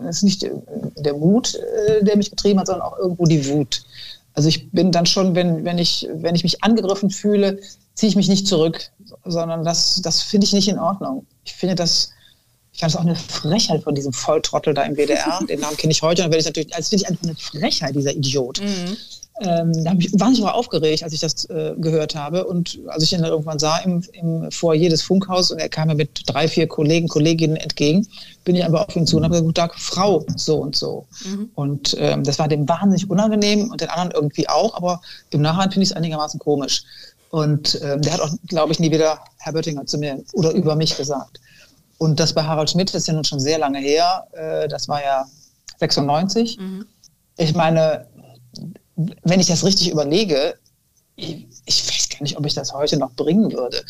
das ist nicht der Mut, äh, der mich getrieben hat, sondern auch irgendwo die Wut. Also ich bin dann schon, wenn, wenn, ich, wenn ich mich angegriffen fühle, ziehe ich mich nicht zurück, sondern das, das finde ich nicht in Ordnung. Ich finde das, ich fand es auch eine Frechheit von diesem Volltrottel da im WDR. Den Namen kenne ich heute. Und dann werde ich natürlich, als finde ich einfach eine Frechheit, dieser Idiot. Mhm. Ähm, da habe ich wahnsinnig aufgeregt, als ich das äh, gehört habe. Und als ich ihn dann irgendwann sah im, im Foyer des Funkhaus und er kam mir mit drei, vier Kollegen, Kolleginnen entgegen, bin ich einfach auf ihn zu und habe gesagt, guten Tag, Frau, so und so. Mhm. Und ähm, das war dem wahnsinnig unangenehm und den anderen irgendwie auch, aber im Nachhinein finde ich es einigermaßen komisch. Und ähm, der hat auch, glaube ich, nie wieder Herr Böttinger zu mir oder über mich gesagt. Und das bei Harald Schmidt ist ja nun schon sehr lange her. Äh, das war ja 96. Mhm. Ich meine, wenn ich das richtig überlege, ich, ich, weiß gar nicht, ob ich das heute noch bringen würde.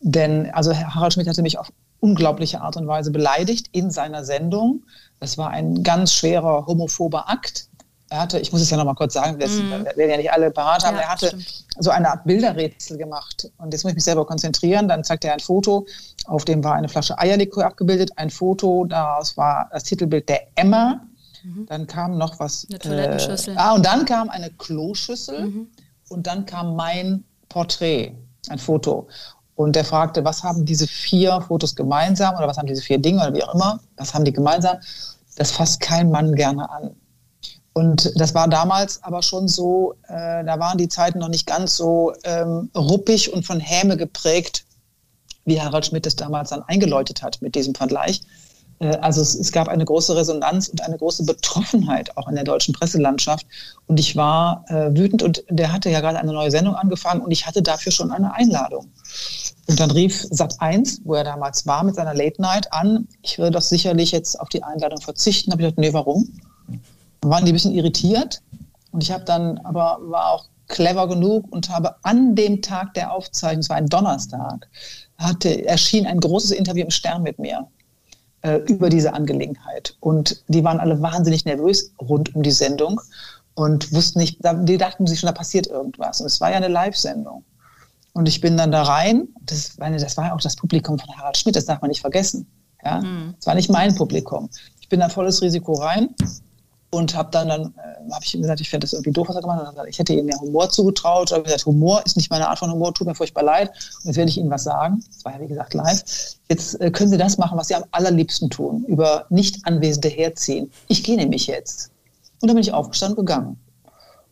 Denn also Harald Schmidt hatte mich auf unglaubliche Art und Weise beleidigt in seiner Sendung. Das war ein ganz schwerer homophober Akt. Er hatte, ich muss es ja noch mal kurz sagen, wir mm. werden ja nicht alle parat haben, ja, er hatte stimmt. so eine Art Bilderrätsel gemacht. Und jetzt muss ich mich selber konzentrieren. Dann zeigt er ein Foto, auf dem war eine Flasche Eierlikör abgebildet, ein Foto, daraus war das Titelbild der Emma. Mhm. Dann kam noch was. Eine Toilettenschüssel. Äh, ah, und dann kam eine Kloschüssel mhm. und dann kam mein Porträt, ein Foto. Und der fragte, was haben diese vier Fotos gemeinsam oder was haben diese vier Dinge oder wie auch immer, was haben die gemeinsam? Das fasst kein Mann gerne an. Und das war damals aber schon so, äh, da waren die Zeiten noch nicht ganz so ähm, ruppig und von Häme geprägt, wie Harald Schmidt es damals dann eingeläutet hat mit diesem Vergleich. Äh, also es, es, gab eine große Resonanz und eine große Betroffenheit auch in der deutschen Presselandschaft. Und ich war äh, wütend und der hatte ja gerade eine neue Sendung angefangen und ich hatte dafür schon eine Einladung. Und dann rief Sat 1, wo er damals war, mit seiner Late Night an, ich würde doch sicherlich jetzt auf die Einladung verzichten. Da habe ich gesagt, nee, warum? Waren die ein bisschen irritiert. Und ich habe dann aber war auch clever genug und habe an dem Tag der Aufzeichnung, es war ein Donnerstag, hatte, erschien ein großes Interview im Stern mit mir äh, über diese Angelegenheit. Und die waren alle wahnsinnig nervös rund um die Sendung und wussten nicht, die dachten sich schon, da passiert irgendwas. Und es war ja eine Live-Sendung. Und ich bin dann da rein, das, meine, das war ja auch das Publikum von Harald Schmidt, das darf man nicht vergessen. Ja? Mhm. Das war nicht mein Publikum. Ich bin da volles Risiko rein und habe dann, dann äh, habe ich ihm gesagt, ich fände das irgendwie doof, was er gemacht hat. Ich hätte ihm ja Humor zugetraut. Ich habe gesagt, Humor ist nicht meine Art von Humor, tut mir furchtbar leid. Und jetzt werde ich Ihnen was sagen. Das war ja, wie gesagt, live. Jetzt äh, können Sie das machen, was Sie am allerliebsten tun, über Nicht-Anwesende herziehen. Ich gehe nämlich jetzt. Und dann bin ich aufgestanden und gegangen.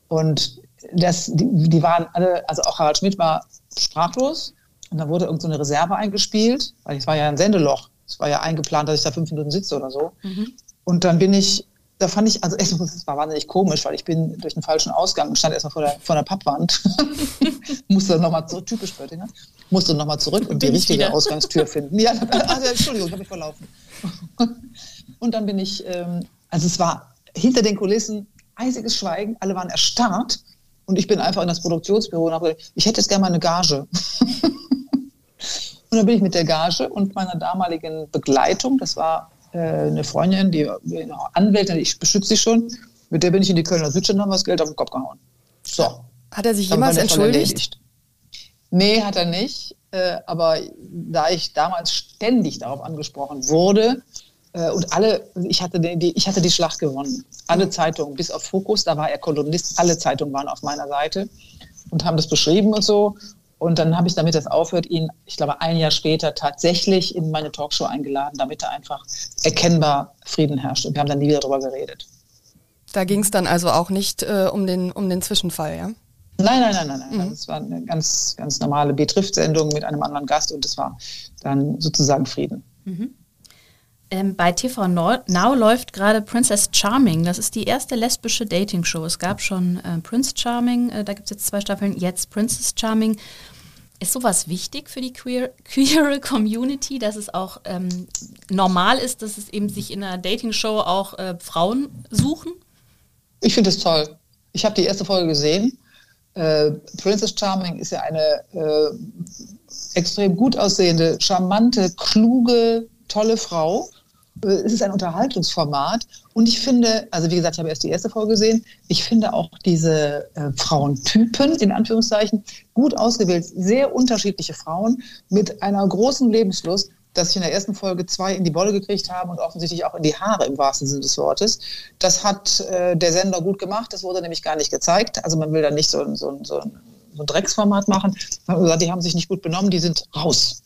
Und das, die, die waren alle, also auch Harald Schmidt war sprachlos. Und dann wurde irgendeine so Reserve eingespielt, weil es war ja ein Sendeloch. Es war ja eingeplant, dass ich da fünf Minuten sitze oder so. Mhm. Und dann bin ich da fand ich, also es war wahnsinnig komisch, weil ich bin durch den falschen Ausgang und stand erstmal vor der, vor der Pappwand. musste nochmal zurück, typisch Böttinger, musste nochmal zurück und die richtige wieder. Ausgangstür finden. Ja, also, Entschuldigung, ich habe mich verlaufen. und dann bin ich, ähm, also es war hinter den Kulissen eisiges Schweigen, alle waren erstarrt und ich bin einfach in das Produktionsbüro und habe gesagt, ich hätte jetzt gerne mal eine Gage. und dann bin ich mit der Gage und meiner damaligen Begleitung, das war eine Freundin, die Anwältin, ich beschütze sie schon, mit der bin ich in die Kölner Südstadt und haben das Geld auf den Kopf gehauen. So. Hat er sich jemals entschuldigt? Nee, hat er nicht. Äh, aber da ich damals ständig darauf angesprochen wurde, äh, und alle, ich hatte die, ich hatte die Schlacht gewonnen. Alle Zeitungen, bis auf Fokus, da war er Kolumnist, alle Zeitungen waren auf meiner Seite und haben das beschrieben und so. Und dann habe ich, damit das aufhört, ihn, ich glaube, ein Jahr später tatsächlich in meine Talkshow eingeladen, damit da einfach erkennbar Frieden herrscht. Und wir haben dann nie wieder darüber geredet. Da ging es dann also auch nicht äh, um, den, um den Zwischenfall, ja? Nein, nein, nein, nein. nein. Mhm. Das war eine ganz, ganz normale Betrifft-Sendung mit einem anderen Gast und das war dann sozusagen Frieden. Mhm. Ähm, bei TV Now läuft gerade Princess Charming. Das ist die erste lesbische Dating-Show. Es gab schon äh, Prince Charming, äh, da gibt es jetzt zwei Staffeln, jetzt Princess Charming. Ist sowas wichtig für die queer, queer Community, dass es auch ähm, normal ist, dass es eben sich in einer Dating-Show auch äh, Frauen suchen? Ich finde es toll. Ich habe die erste Folge gesehen. Äh, Princess Charming ist ja eine äh, extrem gut aussehende, charmante, kluge, tolle Frau. Äh, es ist ein Unterhaltungsformat und ich finde, also wie gesagt, ich habe erst die erste Folge gesehen, ich finde auch diese äh, Frauentypen, in Anführungszeichen, gut ausgewählt, sehr unterschiedliche Frauen mit einer großen Lebenslust, dass ich in der ersten Folge zwei in die Wolle gekriegt habe und offensichtlich auch in die Haare im wahrsten Sinne des Wortes. Das hat äh, der Sender gut gemacht, das wurde nämlich gar nicht gezeigt. Also man will da nicht so, so, so, so ein Drecksformat machen. Man hat gesagt, die haben sich nicht gut benommen, die sind raus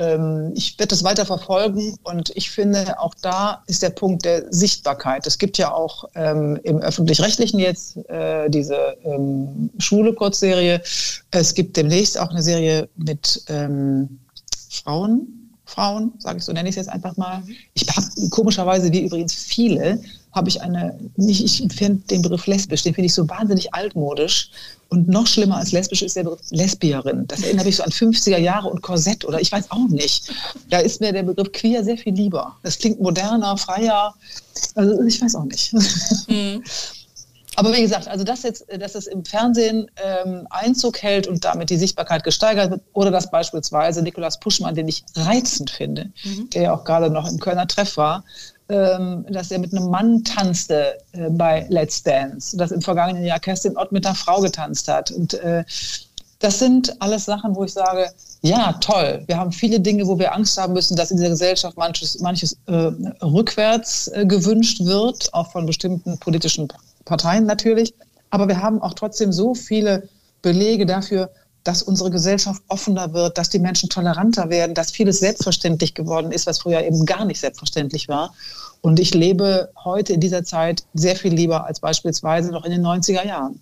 ähm, ich werde das weiter verfolgen und ich finde, auch da ist der Punkt der Sichtbarkeit. Es gibt ja auch ähm, im öffentlich-rechtlichen jetzt äh, diese ähm, Schule-Kurzserie. Es gibt demnächst auch eine Serie mit ähm, Frauen, Frauen, sage ich so, nenne ich es jetzt einfach mal. Ich habe komischerweise, wie übrigens viele, habe ich eine, nicht, ich finde den Begriff lesbisch, den finde ich so wahnsinnig altmodisch. Und noch schlimmer als lesbisch ist der Begriff Lesbierin. Das erinnert mich so an 50er Jahre und Korsett oder ich weiß auch nicht. Da ist mir der Begriff queer sehr viel lieber. Das klingt moderner, freier. Also ich weiß auch nicht. Mhm. Aber wie gesagt, also dass jetzt, dass es im Fernsehen ähm, Einzug hält und damit die Sichtbarkeit gesteigert wird, oder dass beispielsweise Nikolaus Puschmann, den ich reizend finde, mhm. der ja auch gerade noch im Kölner Treff war, dass er mit einem Mann tanzte äh, bei Let's Dance, dass im vergangenen Jahr Kerstin Ott mit einer Frau getanzt hat. Und äh, das sind alles Sachen, wo ich sage, ja, toll. Wir haben viele Dinge, wo wir Angst haben müssen, dass in dieser Gesellschaft manches, manches äh, rückwärts gewünscht wird, auch von bestimmten politischen Parteien natürlich. Aber wir haben auch trotzdem so viele Belege dafür, dass unsere Gesellschaft offener wird, dass die Menschen toleranter werden, dass vieles selbstverständlich geworden ist, was früher eben gar nicht selbstverständlich war. Und ich lebe heute in dieser Zeit sehr viel lieber als beispielsweise noch in den 90er Jahren.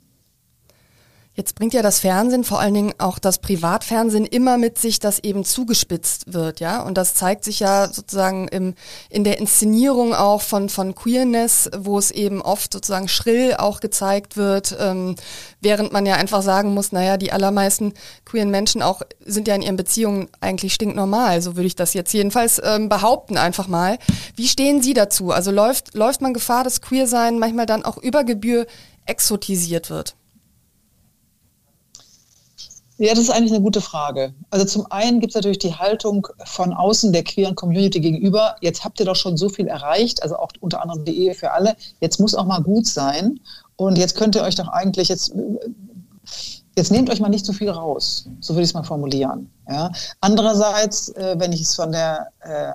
Jetzt bringt ja das Fernsehen, vor allen Dingen auch das Privatfernsehen, immer mit sich, dass eben zugespitzt wird, ja. Und das zeigt sich ja sozusagen im, in der Inszenierung auch von, von Queerness, wo es eben oft sozusagen schrill auch gezeigt wird, ähm, während man ja einfach sagen muss, naja, die allermeisten queeren Menschen auch sind ja in ihren Beziehungen eigentlich stinknormal. So würde ich das jetzt jedenfalls ähm, behaupten, einfach mal. Wie stehen Sie dazu? Also läuft, läuft man Gefahr, dass Queersein manchmal dann auch über Gebühr exotisiert wird? Ja, das ist eigentlich eine gute Frage. Also zum einen gibt es natürlich die Haltung von außen der queeren Community gegenüber. Jetzt habt ihr doch schon so viel erreicht, also auch unter anderem die Ehe für alle. Jetzt muss auch mal gut sein. Und jetzt könnt ihr euch doch eigentlich jetzt, jetzt nehmt euch mal nicht zu viel raus. So würde ich es mal formulieren. Ja. Andererseits, äh, wenn ich es von der, äh,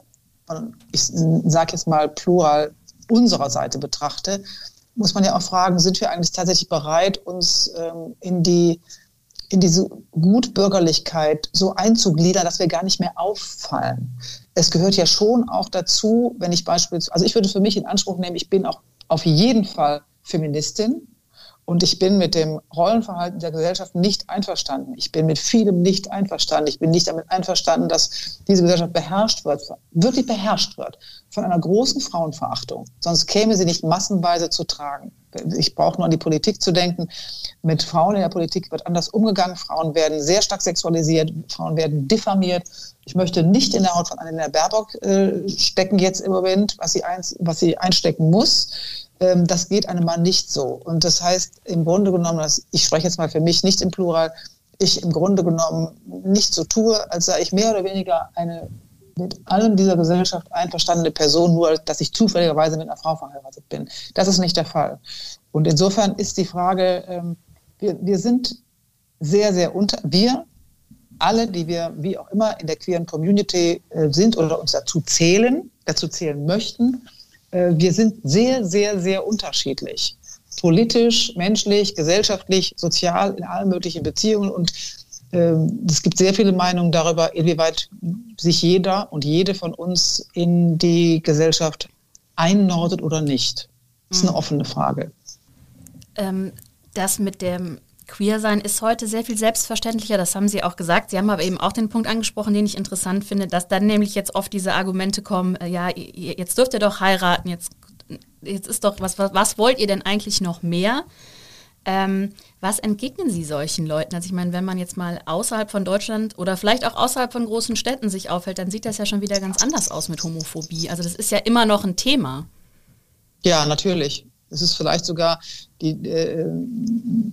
von, ich sage jetzt mal plural, unserer Seite betrachte, muss man ja auch fragen, sind wir eigentlich tatsächlich bereit, uns ähm, in die in diese Gutbürgerlichkeit so einzugliedern, dass wir gar nicht mehr auffallen. Es gehört ja schon auch dazu, wenn ich beispielsweise, also ich würde für mich in Anspruch nehmen, ich bin auch auf jeden Fall Feministin, und ich bin mit dem Rollenverhalten der Gesellschaft nicht einverstanden. Ich bin mit vielem nicht einverstanden. Ich bin nicht damit einverstanden, dass diese Gesellschaft beherrscht wird, wirklich beherrscht wird von einer großen Frauenverachtung. Sonst käme sie nicht massenweise zu tragen. Ich brauche nur an die Politik zu denken. Mit Frauen in der Politik wird anders umgegangen. Frauen werden sehr stark sexualisiert. Frauen werden diffamiert. Ich möchte nicht in der Haut von Annalena Baerbock äh, stecken jetzt im Moment, was sie, eins, was sie einstecken muss ähm, das geht einem Mann nicht so. Und das heißt im Grunde genommen, dass ich spreche jetzt mal für mich nicht im Plural, ich im Grunde genommen nicht so tue, als sei ich mehr oder weniger eine mit allem dieser Gesellschaft einverstandene Person, nur dass ich zufälligerweise mit einer Frau verheiratet bin. Das ist nicht der Fall. Und insofern ist die Frage, ähm, wir, wir sind sehr, sehr unter, wir, alle, die wir wie auch immer in der queeren Community äh, sind oder uns dazu zählen, dazu zählen möchten, wir sind sehr, sehr, sehr unterschiedlich. Politisch, menschlich, gesellschaftlich, sozial, in allen möglichen Beziehungen. Und ähm, es gibt sehr viele Meinungen darüber, inwieweit sich jeder und jede von uns in die Gesellschaft einnordet oder nicht. Das ist eine mhm. offene Frage. Ähm, das mit dem Queer sein ist heute sehr viel selbstverständlicher, das haben Sie auch gesagt. Sie haben aber eben auch den Punkt angesprochen, den ich interessant finde, dass dann nämlich jetzt oft diese Argumente kommen, äh, ja, jetzt dürft ihr doch heiraten, jetzt, jetzt ist doch, was, was, was wollt ihr denn eigentlich noch mehr? Ähm, was entgegnen Sie solchen Leuten? Also ich meine, wenn man jetzt mal außerhalb von Deutschland oder vielleicht auch außerhalb von großen Städten sich aufhält, dann sieht das ja schon wieder ganz anders aus mit Homophobie. Also das ist ja immer noch ein Thema. Ja, natürlich. Es ist vielleicht sogar die, äh,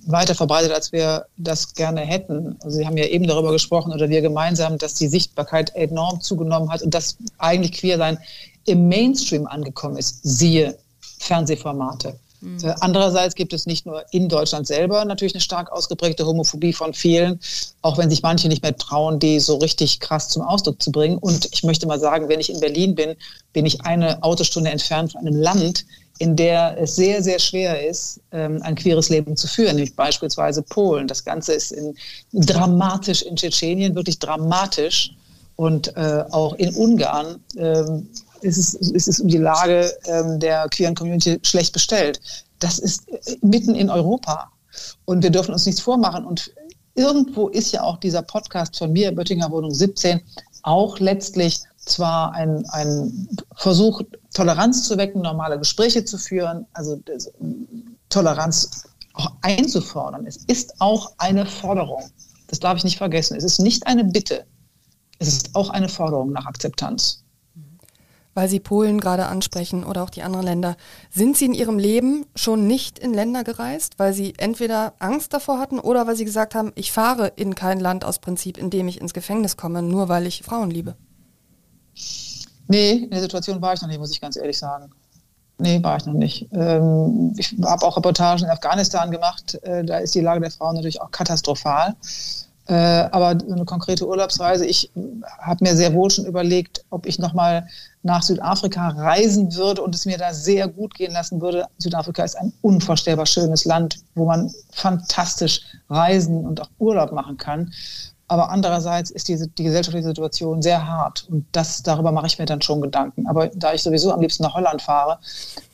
weiter verbreitet, als wir das gerne hätten. Also Sie haben ja eben darüber gesprochen oder wir gemeinsam, dass die Sichtbarkeit enorm zugenommen hat und dass eigentlich Queersein im Mainstream angekommen ist. Siehe Fernsehformate. Mhm. Andererseits gibt es nicht nur in Deutschland selber natürlich eine stark ausgeprägte Homophobie von vielen, auch wenn sich manche nicht mehr trauen, die so richtig krass zum Ausdruck zu bringen. Und ich möchte mal sagen, wenn ich in Berlin bin, bin ich eine Autostunde entfernt von einem Land, in der es sehr, sehr schwer ist, ähm, ein queeres Leben zu führen, nämlich beispielsweise Polen. Das Ganze ist in, dramatisch in Tschetschenien, wirklich dramatisch. Und äh, auch in Ungarn ähm, ist es, ist es um die Lage ähm, der queeren Community schlecht bestellt. Das ist äh, mitten in Europa. Und wir dürfen uns nichts vormachen. Und irgendwo ist ja auch dieser Podcast von mir, Böttinger Wohnung 17, auch letztlich zwar ein, ein Versuch, Toleranz zu wecken, normale Gespräche zu führen, also Toleranz auch einzufordern. Es ist auch eine Forderung. Das darf ich nicht vergessen. Es ist nicht eine Bitte. Es ist auch eine Forderung nach Akzeptanz weil Sie Polen gerade ansprechen oder auch die anderen Länder. Sind Sie in Ihrem Leben schon nicht in Länder gereist, weil Sie entweder Angst davor hatten oder weil Sie gesagt haben, ich fahre in kein Land aus Prinzip, in dem ich ins Gefängnis komme, nur weil ich Frauen liebe? Nee, in der Situation war ich noch nicht, muss ich ganz ehrlich sagen. Nee, war ich noch nicht. Ähm, ich habe auch Reportagen in Afghanistan gemacht. Äh, da ist die Lage der Frauen natürlich auch katastrophal. Äh, aber eine konkrete Urlaubsreise, ich habe mir sehr wohl schon überlegt, ob ich nochmal nach Südafrika reisen würde und es mir da sehr gut gehen lassen würde. Südafrika ist ein unvorstellbar schönes Land, wo man fantastisch reisen und auch Urlaub machen kann. Aber andererseits ist diese, die gesellschaftliche Situation sehr hart und das, darüber mache ich mir dann schon Gedanken. Aber da ich sowieso am liebsten nach Holland fahre,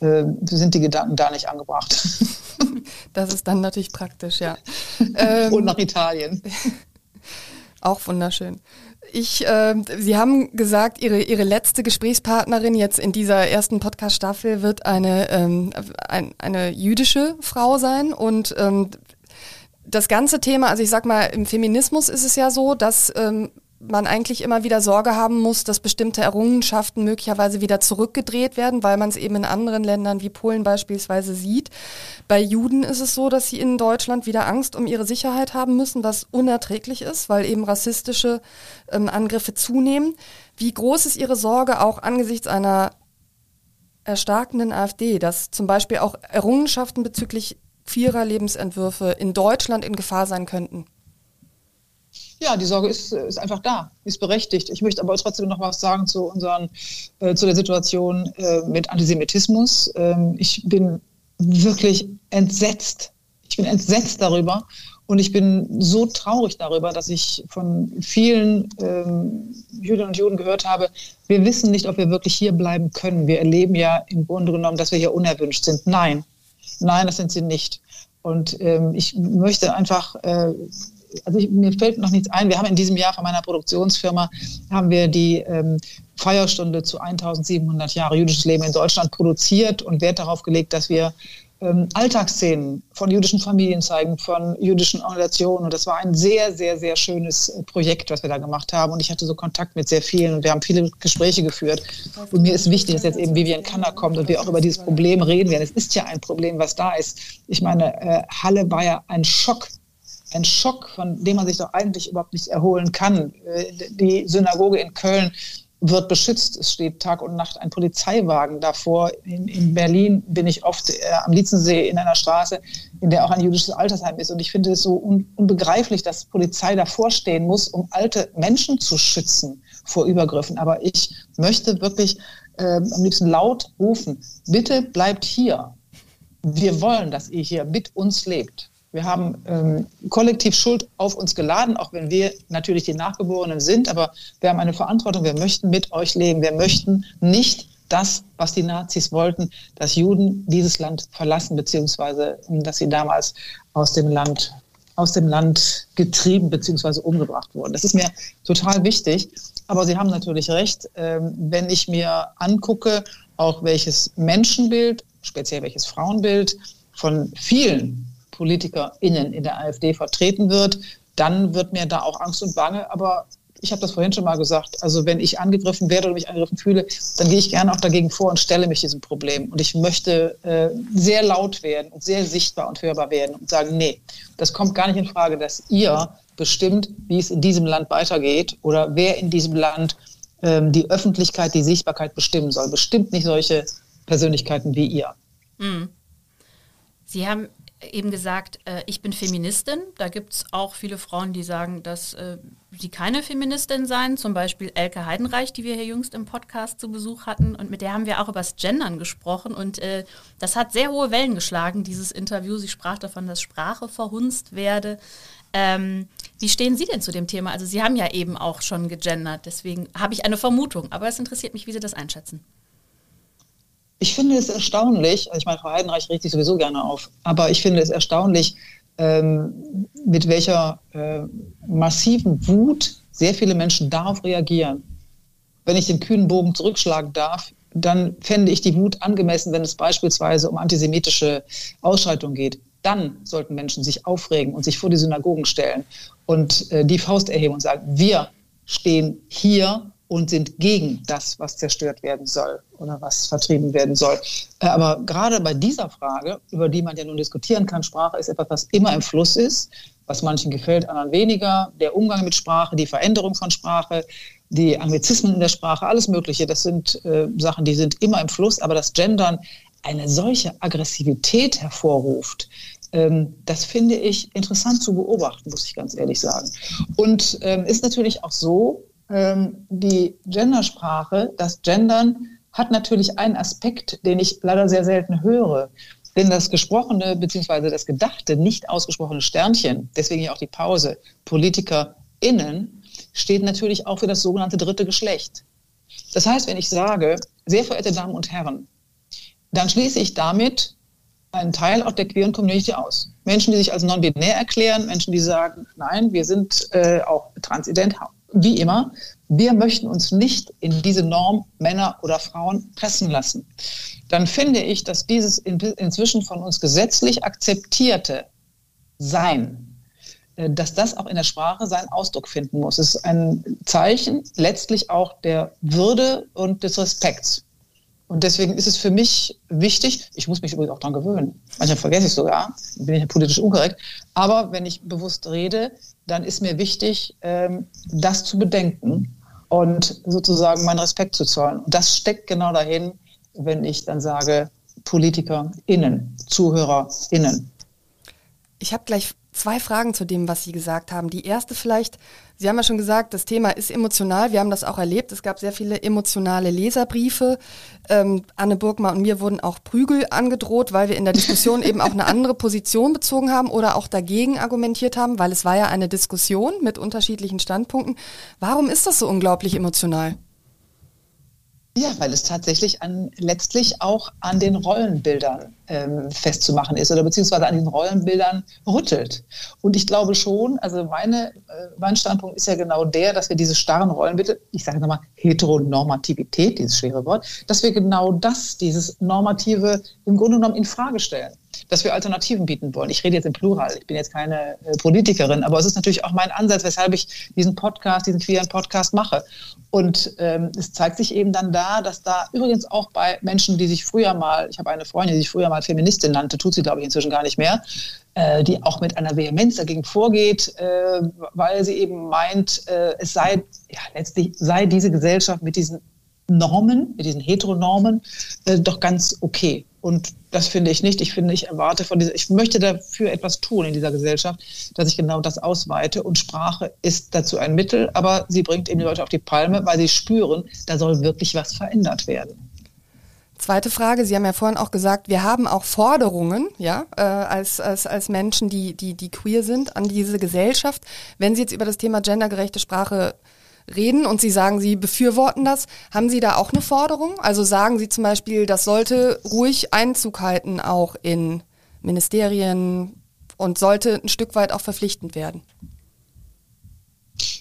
äh, sind die Gedanken da nicht angebracht. Das ist dann natürlich praktisch, ja. und nach Italien. Auch wunderschön. Ich, äh, Sie haben gesagt, Ihre, Ihre letzte Gesprächspartnerin jetzt in dieser ersten Podcast-Staffel wird eine, ähm, ein, eine jüdische Frau sein. Und ähm, das ganze Thema, also ich sag mal, im Feminismus ist es ja so, dass ähm, man eigentlich immer wieder Sorge haben muss, dass bestimmte Errungenschaften möglicherweise wieder zurückgedreht werden, weil man es eben in anderen Ländern wie Polen beispielsweise sieht. Bei Juden ist es so, dass sie in Deutschland wieder Angst um ihre Sicherheit haben müssen, was unerträglich ist, weil eben rassistische ähm, Angriffe zunehmen. Wie groß ist Ihre Sorge auch angesichts einer erstarkenden AfD, dass zum Beispiel auch Errungenschaften bezüglich vierer Lebensentwürfe in Deutschland in Gefahr sein könnten? Ja, die Sorge ist, ist einfach da, ist berechtigt. Ich möchte aber trotzdem noch was sagen zu, unseren, äh, zu der Situation äh, mit Antisemitismus. Ähm, ich bin wirklich entsetzt. Ich bin entsetzt darüber und ich bin so traurig darüber, dass ich von vielen ähm, Jüdinnen und Juden gehört habe, wir wissen nicht, ob wir wirklich hier bleiben können. Wir erleben ja im Grunde genommen, dass wir hier unerwünscht sind. Nein, nein, das sind sie nicht. Und ähm, ich möchte einfach äh, also ich, mir fällt noch nichts ein. Wir haben in diesem Jahr von meiner Produktionsfirma haben wir die ähm, Feierstunde zu 1700 Jahre jüdisches Leben in Deutschland produziert und Wert darauf gelegt, dass wir ähm, Alltagsszenen von jüdischen Familien zeigen, von jüdischen Organisationen. Und das war ein sehr, sehr, sehr schönes äh, Projekt, was wir da gemacht haben. Und ich hatte so Kontakt mit sehr vielen und wir haben viele Gespräche geführt. Und mir ist wichtig, dass jetzt eben Vivian Kanner kommt und wir auch über dieses Problem reden werden. Es ist ja ein Problem, was da ist. Ich meine, äh, Halle war ja ein Schock ein Schock, von dem man sich doch eigentlich überhaupt nicht erholen kann. Äh, die Synagoge in Köln wird beschützt. Es steht Tag und Nacht ein Polizeiwagen davor. In, in Berlin bin ich oft äh, am Lietzensee in einer Straße, in der auch ein jüdisches Altersheim ist. Und ich finde es so un, unbegreiflich, dass Polizei davor stehen muss, um alte Menschen zu schützen vor Übergriffen. Aber ich möchte wirklich äh, am liebsten laut rufen, bitte bleibt hier. Wir wollen, dass ihr hier mit uns lebt. Wir haben ähm, kollektiv Schuld auf uns geladen, auch wenn wir natürlich die Nachgeborenen sind, aber wir haben eine Verantwortung. Wir möchten mit euch leben. Wir möchten nicht das, was die Nazis wollten, dass Juden dieses Land verlassen, beziehungsweise ähm, dass sie damals aus dem Land aus dem Land getrieben bzw. umgebracht wurden. Das ist mir total wichtig. Aber Sie haben natürlich recht, ähm, wenn ich mir angucke, auch welches Menschenbild, speziell welches Frauenbild von vielen PolitikerInnen in der AfD vertreten wird, dann wird mir da auch Angst und Bange. Aber ich habe das vorhin schon mal gesagt, also wenn ich angegriffen werde oder mich angegriffen fühle, dann gehe ich gerne auch dagegen vor und stelle mich diesem Problem. Und ich möchte äh, sehr laut werden und sehr sichtbar und hörbar werden und sagen, nee, das kommt gar nicht in Frage, dass ihr bestimmt, wie es in diesem Land weitergeht oder wer in diesem Land ähm, die Öffentlichkeit, die Sichtbarkeit bestimmen soll. Bestimmt nicht solche Persönlichkeiten wie ihr. Mhm. Sie haben eben gesagt, äh, ich bin Feministin. Da gibt es auch viele Frauen, die sagen, dass äh, sie keine Feministin seien. Zum Beispiel Elke Heidenreich, die wir hier jüngst im Podcast zu Besuch hatten. Und mit der haben wir auch über das Gendern gesprochen. Und äh, das hat sehr hohe Wellen geschlagen, dieses Interview. Sie sprach davon, dass Sprache verhunzt werde. Ähm, wie stehen Sie denn zu dem Thema? Also Sie haben ja eben auch schon gegendert. Deswegen habe ich eine Vermutung. Aber es interessiert mich, wie Sie das einschätzen. Ich finde es erstaunlich, also ich meine, Frau Heidenreich regt sich sowieso gerne auf, aber ich finde es erstaunlich, ähm, mit welcher äh, massiven Wut sehr viele Menschen darauf reagieren. Wenn ich den kühnen Bogen zurückschlagen darf, dann fände ich die Wut angemessen, wenn es beispielsweise um antisemitische Ausschreitungen geht. Dann sollten Menschen sich aufregen und sich vor die Synagogen stellen und äh, die Faust erheben und sagen, wir stehen hier und sind gegen das, was zerstört werden soll oder was vertrieben werden soll. Äh, aber gerade bei dieser Frage, über die man ja nun diskutieren kann, Sprache ist etwas, was immer im Fluss ist, was manchen gefällt, anderen weniger. Der Umgang mit Sprache, die Veränderung von Sprache, die Anglizismen in der Sprache, alles Mögliche, das sind äh, Sachen, die sind immer im Fluss. Aber das Gendern eine solche Aggressivität hervorruft, ähm, das finde ich interessant zu beobachten, muss ich ganz ehrlich sagen. Und ähm, ist natürlich auch so, ähm, die Gendersprache, das Gendern hat natürlich einen Aspekt, den ich leider sehr selten höre. Denn das gesprochene bzw. das gedachte, nicht ausgesprochene Sternchen, deswegen auch die Pause, PolitikerInnen, steht natürlich auch für das sogenannte dritte Geschlecht. Das heißt, wenn ich sage, sehr verehrte Damen und Herren, dann schließe ich damit einen Teil auch der queeren Community aus. Menschen, die sich als non-binär erklären, Menschen, die sagen, nein, wir sind äh, auch transident, wie immer, wir möchten uns nicht in diese Norm Männer oder Frauen pressen lassen. Dann finde ich, dass dieses in, inzwischen von uns gesetzlich akzeptierte Sein, äh, dass das auch in der Sprache seinen Ausdruck finden muss. Es ist ein Zeichen letztlich auch der Würde und des Respekts. Und deswegen ist es für mich wichtig, ich muss mich übrigens auch daran gewöhnen. Manchmal vergesse ich sogar, bin ich politisch unkorrekt. Aber wenn ich bewusst rede, dann ist mir wichtig, ähm, das zu bedenken und sozusagen meinen Respekt zu zollen. Und das steckt genau dahin, wenn ich dann sage, PolitikerInnen, ZuhörerInnen. Ich habe gleich zwei Fragen zu dem, was Sie gesagt haben. Die erste vielleicht, Sie haben ja schon gesagt, das Thema ist emotional. Wir haben das auch erlebt. Es gab sehr viele emotionale Leserbriefe. Ähm, Anne Burgmann und mir wurden auch Prügel angedroht, weil wir in der Diskussion eben auch eine andere Position bezogen haben oder auch dagegen argumentiert haben, weil es war ja eine Diskussion mit unterschiedlichen Standpunkten. Warum ist das so unglaublich emotional? Ja, weil es tatsächlich an, letztlich auch an den Rollenbildern ähm, festzumachen ist oder beziehungsweise an diesen Rollenbildern rüttelt. Und ich glaube schon, also meine, äh, mein Standpunkt ist ja genau der, dass wir diese starren Rollenbilder, ich sage nochmal Heteronormativität, dieses schwere Wort, dass wir genau das, dieses Normative im Grunde genommen in Frage stellen dass wir Alternativen bieten wollen. Ich rede jetzt im Plural, ich bin jetzt keine äh, Politikerin, aber es ist natürlich auch mein Ansatz, weshalb ich diesen Podcast, diesen queeren Podcast mache. Und ähm, es zeigt sich eben dann da, dass da übrigens auch bei Menschen, die sich früher mal, ich habe eine Freundin, die sich früher mal Feministin nannte, tut sie, glaube ich, inzwischen gar nicht mehr, äh, die auch mit einer Vehemenz dagegen vorgeht, äh, weil sie eben meint, äh, es sei, ja, letztlich sei diese Gesellschaft mit diesen Normen, mit diesen Heteronormen, äh, doch ganz okay. Und das finde ich nicht. Ich finde, ich erwarte von dieser, ich möchte dafür etwas tun in dieser Gesellschaft, dass ich genau das ausweite. Und Sprache ist dazu ein Mittel, aber sie bringt eben die Leute auf die Palme, weil sie spüren, da soll wirklich was verändert werden. Zweite Frage, Sie haben ja vorhin auch gesagt, wir haben auch Forderungen, ja, äh, als, als, als Menschen, die, die, die queer sind, an diese Gesellschaft. Wenn Sie jetzt über das Thema gendergerechte Sprache reden und Sie sagen, Sie befürworten das. Haben Sie da auch eine Forderung? Also sagen Sie zum Beispiel, das sollte ruhig Einzug halten auch in Ministerien und sollte ein Stück weit auch verpflichtend werden?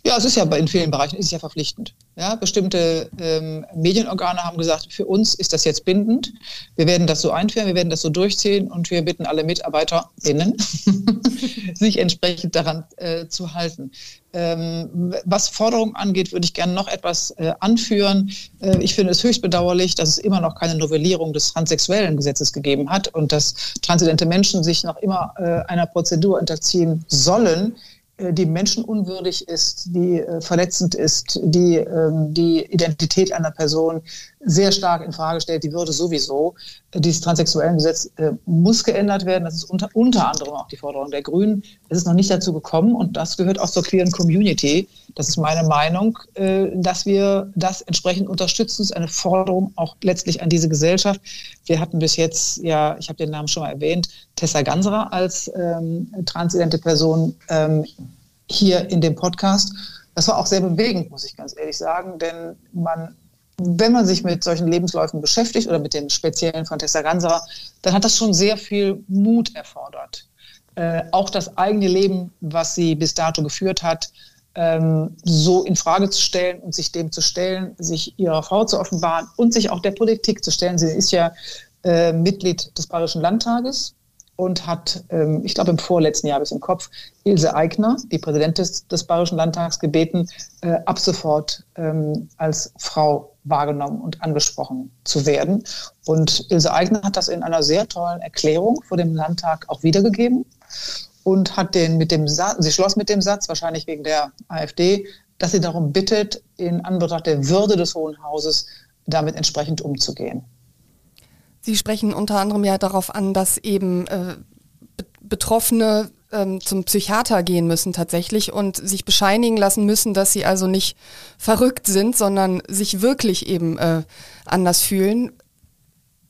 Ja, es ist ja in vielen Bereichen ist es ja verpflichtend. Ja, bestimmte ähm, Medienorgane haben gesagt, für uns ist das jetzt bindend. Wir werden das so einführen, wir werden das so durchziehen und wir bitten alle MitarbeiterInnen, sich entsprechend daran äh, zu halten. Ähm, was Forderungen angeht, würde ich gerne noch etwas äh, anführen. Äh, ich finde es höchst bedauerlich, dass es immer noch keine Novellierung des transsexuellen Gesetzes gegeben hat und dass transidente Menschen sich noch immer äh, einer Prozedur unterziehen sollen, die menschenunwürdig ist, die äh, verletzend ist, die ähm, die Identität einer Person sehr stark in Frage stellt, die Würde sowieso. Dieses transsexuellen Gesetz äh, muss geändert werden. Das ist unter, unter anderem auch die Forderung der Grünen. Es ist noch nicht dazu gekommen und das gehört auch zur queeren Community. Das ist meine Meinung, äh, dass wir das entsprechend unterstützen. Das ist eine Forderung auch letztlich an diese Gesellschaft. Wir hatten bis jetzt, ja, ich habe den Namen schon mal erwähnt, Tessa Ganserer als ähm, transidente Person ähm, hier in dem Podcast. Das war auch sehr bewegend, muss ich ganz ehrlich sagen, denn man wenn man sich mit solchen Lebensläufen beschäftigt oder mit dem speziellen von Tessa Ganserer, dann hat das schon sehr viel Mut erfordert. Äh, auch das eigene Leben, was sie bis dato geführt hat, ähm, so in Frage zu stellen und sich dem zu stellen, sich ihrer Frau zu offenbaren und sich auch der Politik zu stellen. Sie ist ja äh, Mitglied des Bayerischen Landtages und hat, ähm, ich glaube im vorletzten Jahr bis im Kopf, Ilse Aigner, die Präsidentin des, des Bayerischen Landtags, gebeten, äh, ab sofort ähm, als Frau wahrgenommen und angesprochen zu werden. Und Ilse Aigner hat das in einer sehr tollen Erklärung vor dem Landtag auch wiedergegeben und hat den mit dem Satz, sie schloss mit dem Satz, wahrscheinlich wegen der AfD, dass sie darum bittet, in Anbetracht der Würde des Hohen Hauses damit entsprechend umzugehen. Sie sprechen unter anderem ja darauf an, dass eben äh, Betroffene ähm, zum Psychiater gehen müssen tatsächlich und sich bescheinigen lassen müssen, dass sie also nicht verrückt sind, sondern sich wirklich eben äh, anders fühlen.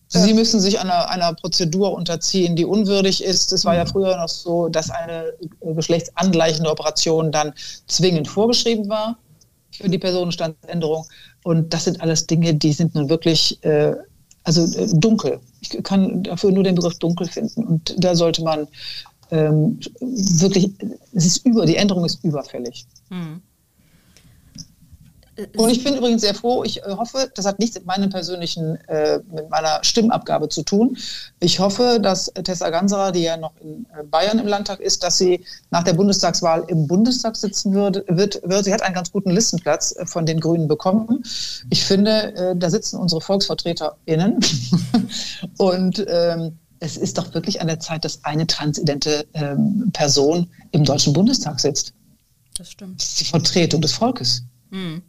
Sie müssen sich einer, einer Prozedur unterziehen, die unwürdig ist. Es war ja mhm. früher noch so, dass eine äh, geschlechtsangleichende Operation dann zwingend vorgeschrieben war für die Personenstandsänderung. Und das sind alles Dinge, die sind nun wirklich äh, also äh, dunkel. Ich kann dafür nur den Begriff dunkel finden. Und da sollte man ähm, wirklich, es ist über, die Änderung ist überfällig. Hm. Und ich bin übrigens sehr froh, ich äh, hoffe, das hat nichts mit meinem persönlichen, äh, mit meiner Stimmabgabe zu tun. Ich hoffe, dass Tessa Ganserer, die ja noch in äh, Bayern im Landtag ist, dass sie nach der Bundestagswahl im Bundestag sitzen würde, wird, wird. Sie hat einen ganz guten Listenplatz äh, von den Grünen bekommen. Ich finde, äh, da sitzen unsere VolksvertreterInnen. Und ähm, es ist doch wirklich an der Zeit, dass eine transidente ähm, Person im Deutschen Bundestag sitzt. Das stimmt. Das ist die Vertretung des Volkes. Hm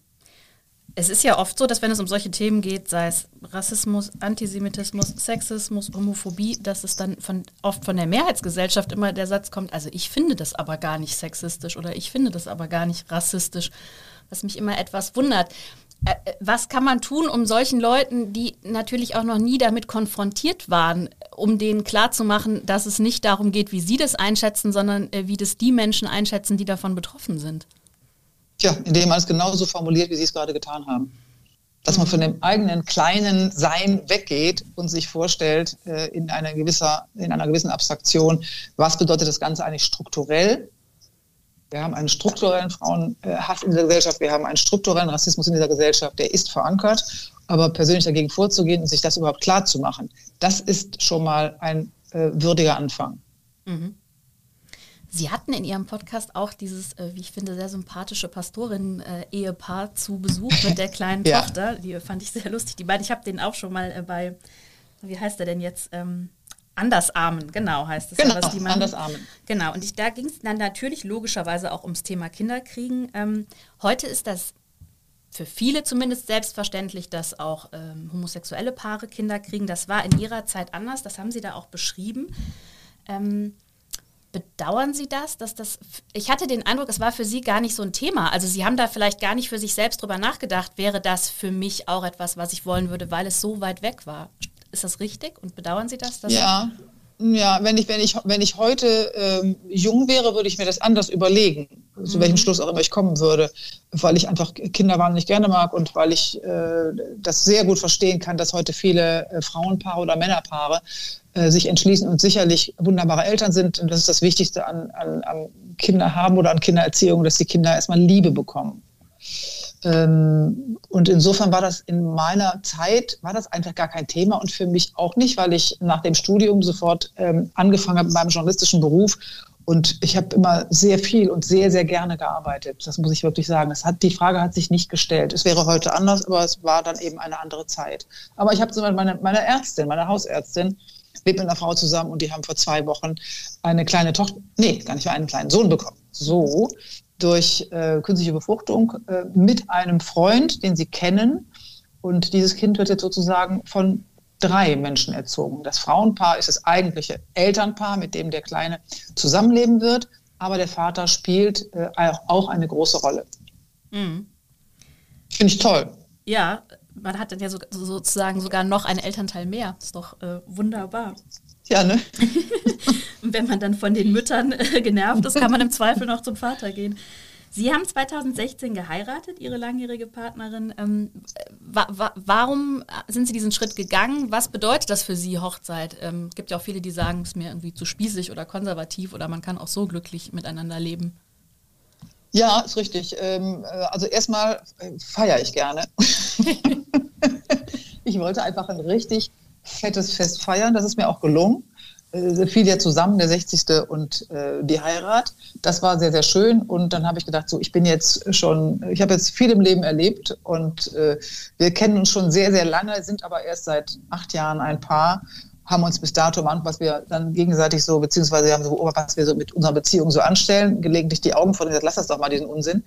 es ist ja oft so, dass wenn es um solche Themen geht, sei es Rassismus, Antisemitismus, Sexismus, Homophobie, dass es dann von, oft von der Mehrheitsgesellschaft immer der Satz kommt, also ich finde das aber gar nicht sexistisch oder ich finde das aber gar nicht rassistisch, was mich immer etwas wundert. Äh, äh, was kann man tun, um solchen Leuten, die natürlich auch noch nie damit konfrontiert waren, um denen klarzumachen, dass es nicht darum geht, wie sie das einschätzen, sondern äh, wie das die Menschen einschätzen, die davon betroffen sind? Tja, indem man es genauso formuliert, wie Sie es gerade getan haben. Dass man von dem eigenen kleinen Sein weggeht und sich vorstellt, äh, in, einer gewisser, in einer gewissen Abstraktion, was bedeutet das Ganze eigentlich strukturell? Wir haben einen strukturellen Frauenhass in dieser Gesellschaft, wir haben einen strukturellen Rassismus in dieser Gesellschaft, der ist verankert. Aber persönlich dagegen vorzugehen und sich das überhaupt klar zu machen, das ist schon mal ein äh, würdiger Anfang. Mhm. Sie hatten in Ihrem Podcast auch dieses, äh, wie ich finde, sehr sympathische Pastorin-Ehepaar zu Besuch mit der kleinen ja. Tochter. Die fand ich sehr lustig. Die beiden, ich habe den auch schon mal äh, bei, wie heißt der denn jetzt? Ähm, Andersarmen, genau heißt es. Genau, was die man, Andersarmen. Genau, und ich, da ging es dann natürlich logischerweise auch ums Thema Kinderkriegen. Ähm, heute ist das für viele zumindest selbstverständlich, dass auch ähm, homosexuelle Paare Kinder kriegen. Das war in ihrer Zeit anders, das haben Sie da auch beschrieben. Ähm, Bedauern Sie das, dass das, ich hatte den Eindruck, es war für Sie gar nicht so ein Thema. Also Sie haben da vielleicht gar nicht für sich selbst drüber nachgedacht, wäre das für mich auch etwas, was ich wollen würde, weil es so weit weg war. Ist das richtig und bedauern Sie das? ja, ja, wenn ich, wenn ich, wenn ich heute ähm, jung wäre, würde ich mir das anders überlegen, zu mhm. welchem Schluss auch immer ich kommen würde, weil ich einfach Kinder wahnsinnig gerne mag und weil ich äh, das sehr gut verstehen kann, dass heute viele äh, Frauenpaare oder Männerpaare äh, sich entschließen und sicherlich wunderbare Eltern sind. Und das ist das Wichtigste an, an, an Kinder haben oder an Kindererziehung, dass die Kinder erstmal Liebe bekommen. Ähm, und insofern war das in meiner Zeit, war das einfach gar kein Thema und für mich auch nicht, weil ich nach dem Studium sofort ähm, angefangen habe mit meinem journalistischen Beruf und ich habe immer sehr viel und sehr, sehr gerne gearbeitet. Das muss ich wirklich sagen. Es hat, die Frage hat sich nicht gestellt. Es wäre heute anders, aber es war dann eben eine andere Zeit. Aber ich habe zum Beispiel meine, meine Ärztin, meine Hausärztin, lebt mit einer Frau zusammen und die haben vor zwei Wochen eine kleine Tochter, nee, gar nicht, einen kleinen Sohn bekommen. So, durch äh, künstliche Befruchtung äh, mit einem Freund, den sie kennen. Und dieses Kind wird jetzt sozusagen von drei Menschen erzogen. Das Frauenpaar ist das eigentliche Elternpaar, mit dem der Kleine zusammenleben wird, aber der Vater spielt äh, auch eine große Rolle. Mhm. Finde ich toll. Ja, man hat dann ja so, sozusagen sogar noch einen Elternteil mehr. Ist doch äh, wunderbar. Ja, ne? Und wenn man dann von den Müttern äh, genervt ist, kann man im Zweifel noch zum Vater gehen. Sie haben 2016 geheiratet, Ihre langjährige Partnerin. Ähm, wa wa warum sind Sie diesen Schritt gegangen? Was bedeutet das für Sie, Hochzeit? Ähm, es gibt ja auch viele, die sagen, es ist mir irgendwie zu spießig oder konservativ oder man kann auch so glücklich miteinander leben. Ja, ist richtig. Ähm, äh, also erstmal äh, feiere ich gerne. ich wollte einfach ein richtig fettes Fest feiern. Das ist mir auch gelungen äh, fiel ja zusammen, der 60. und äh, die Heirat. Das war sehr, sehr schön. Und dann habe ich gedacht, so, ich bin jetzt schon, ich habe jetzt viel im Leben erlebt und äh, wir kennen uns schon sehr, sehr lange, sind aber erst seit acht Jahren ein Paar, haben uns bis dato an, was wir dann gegenseitig so, beziehungsweise haben so beobachtet, was wir so mit unserer Beziehung so anstellen, gelegentlich die Augen vor und gesagt, lass das doch mal diesen Unsinn,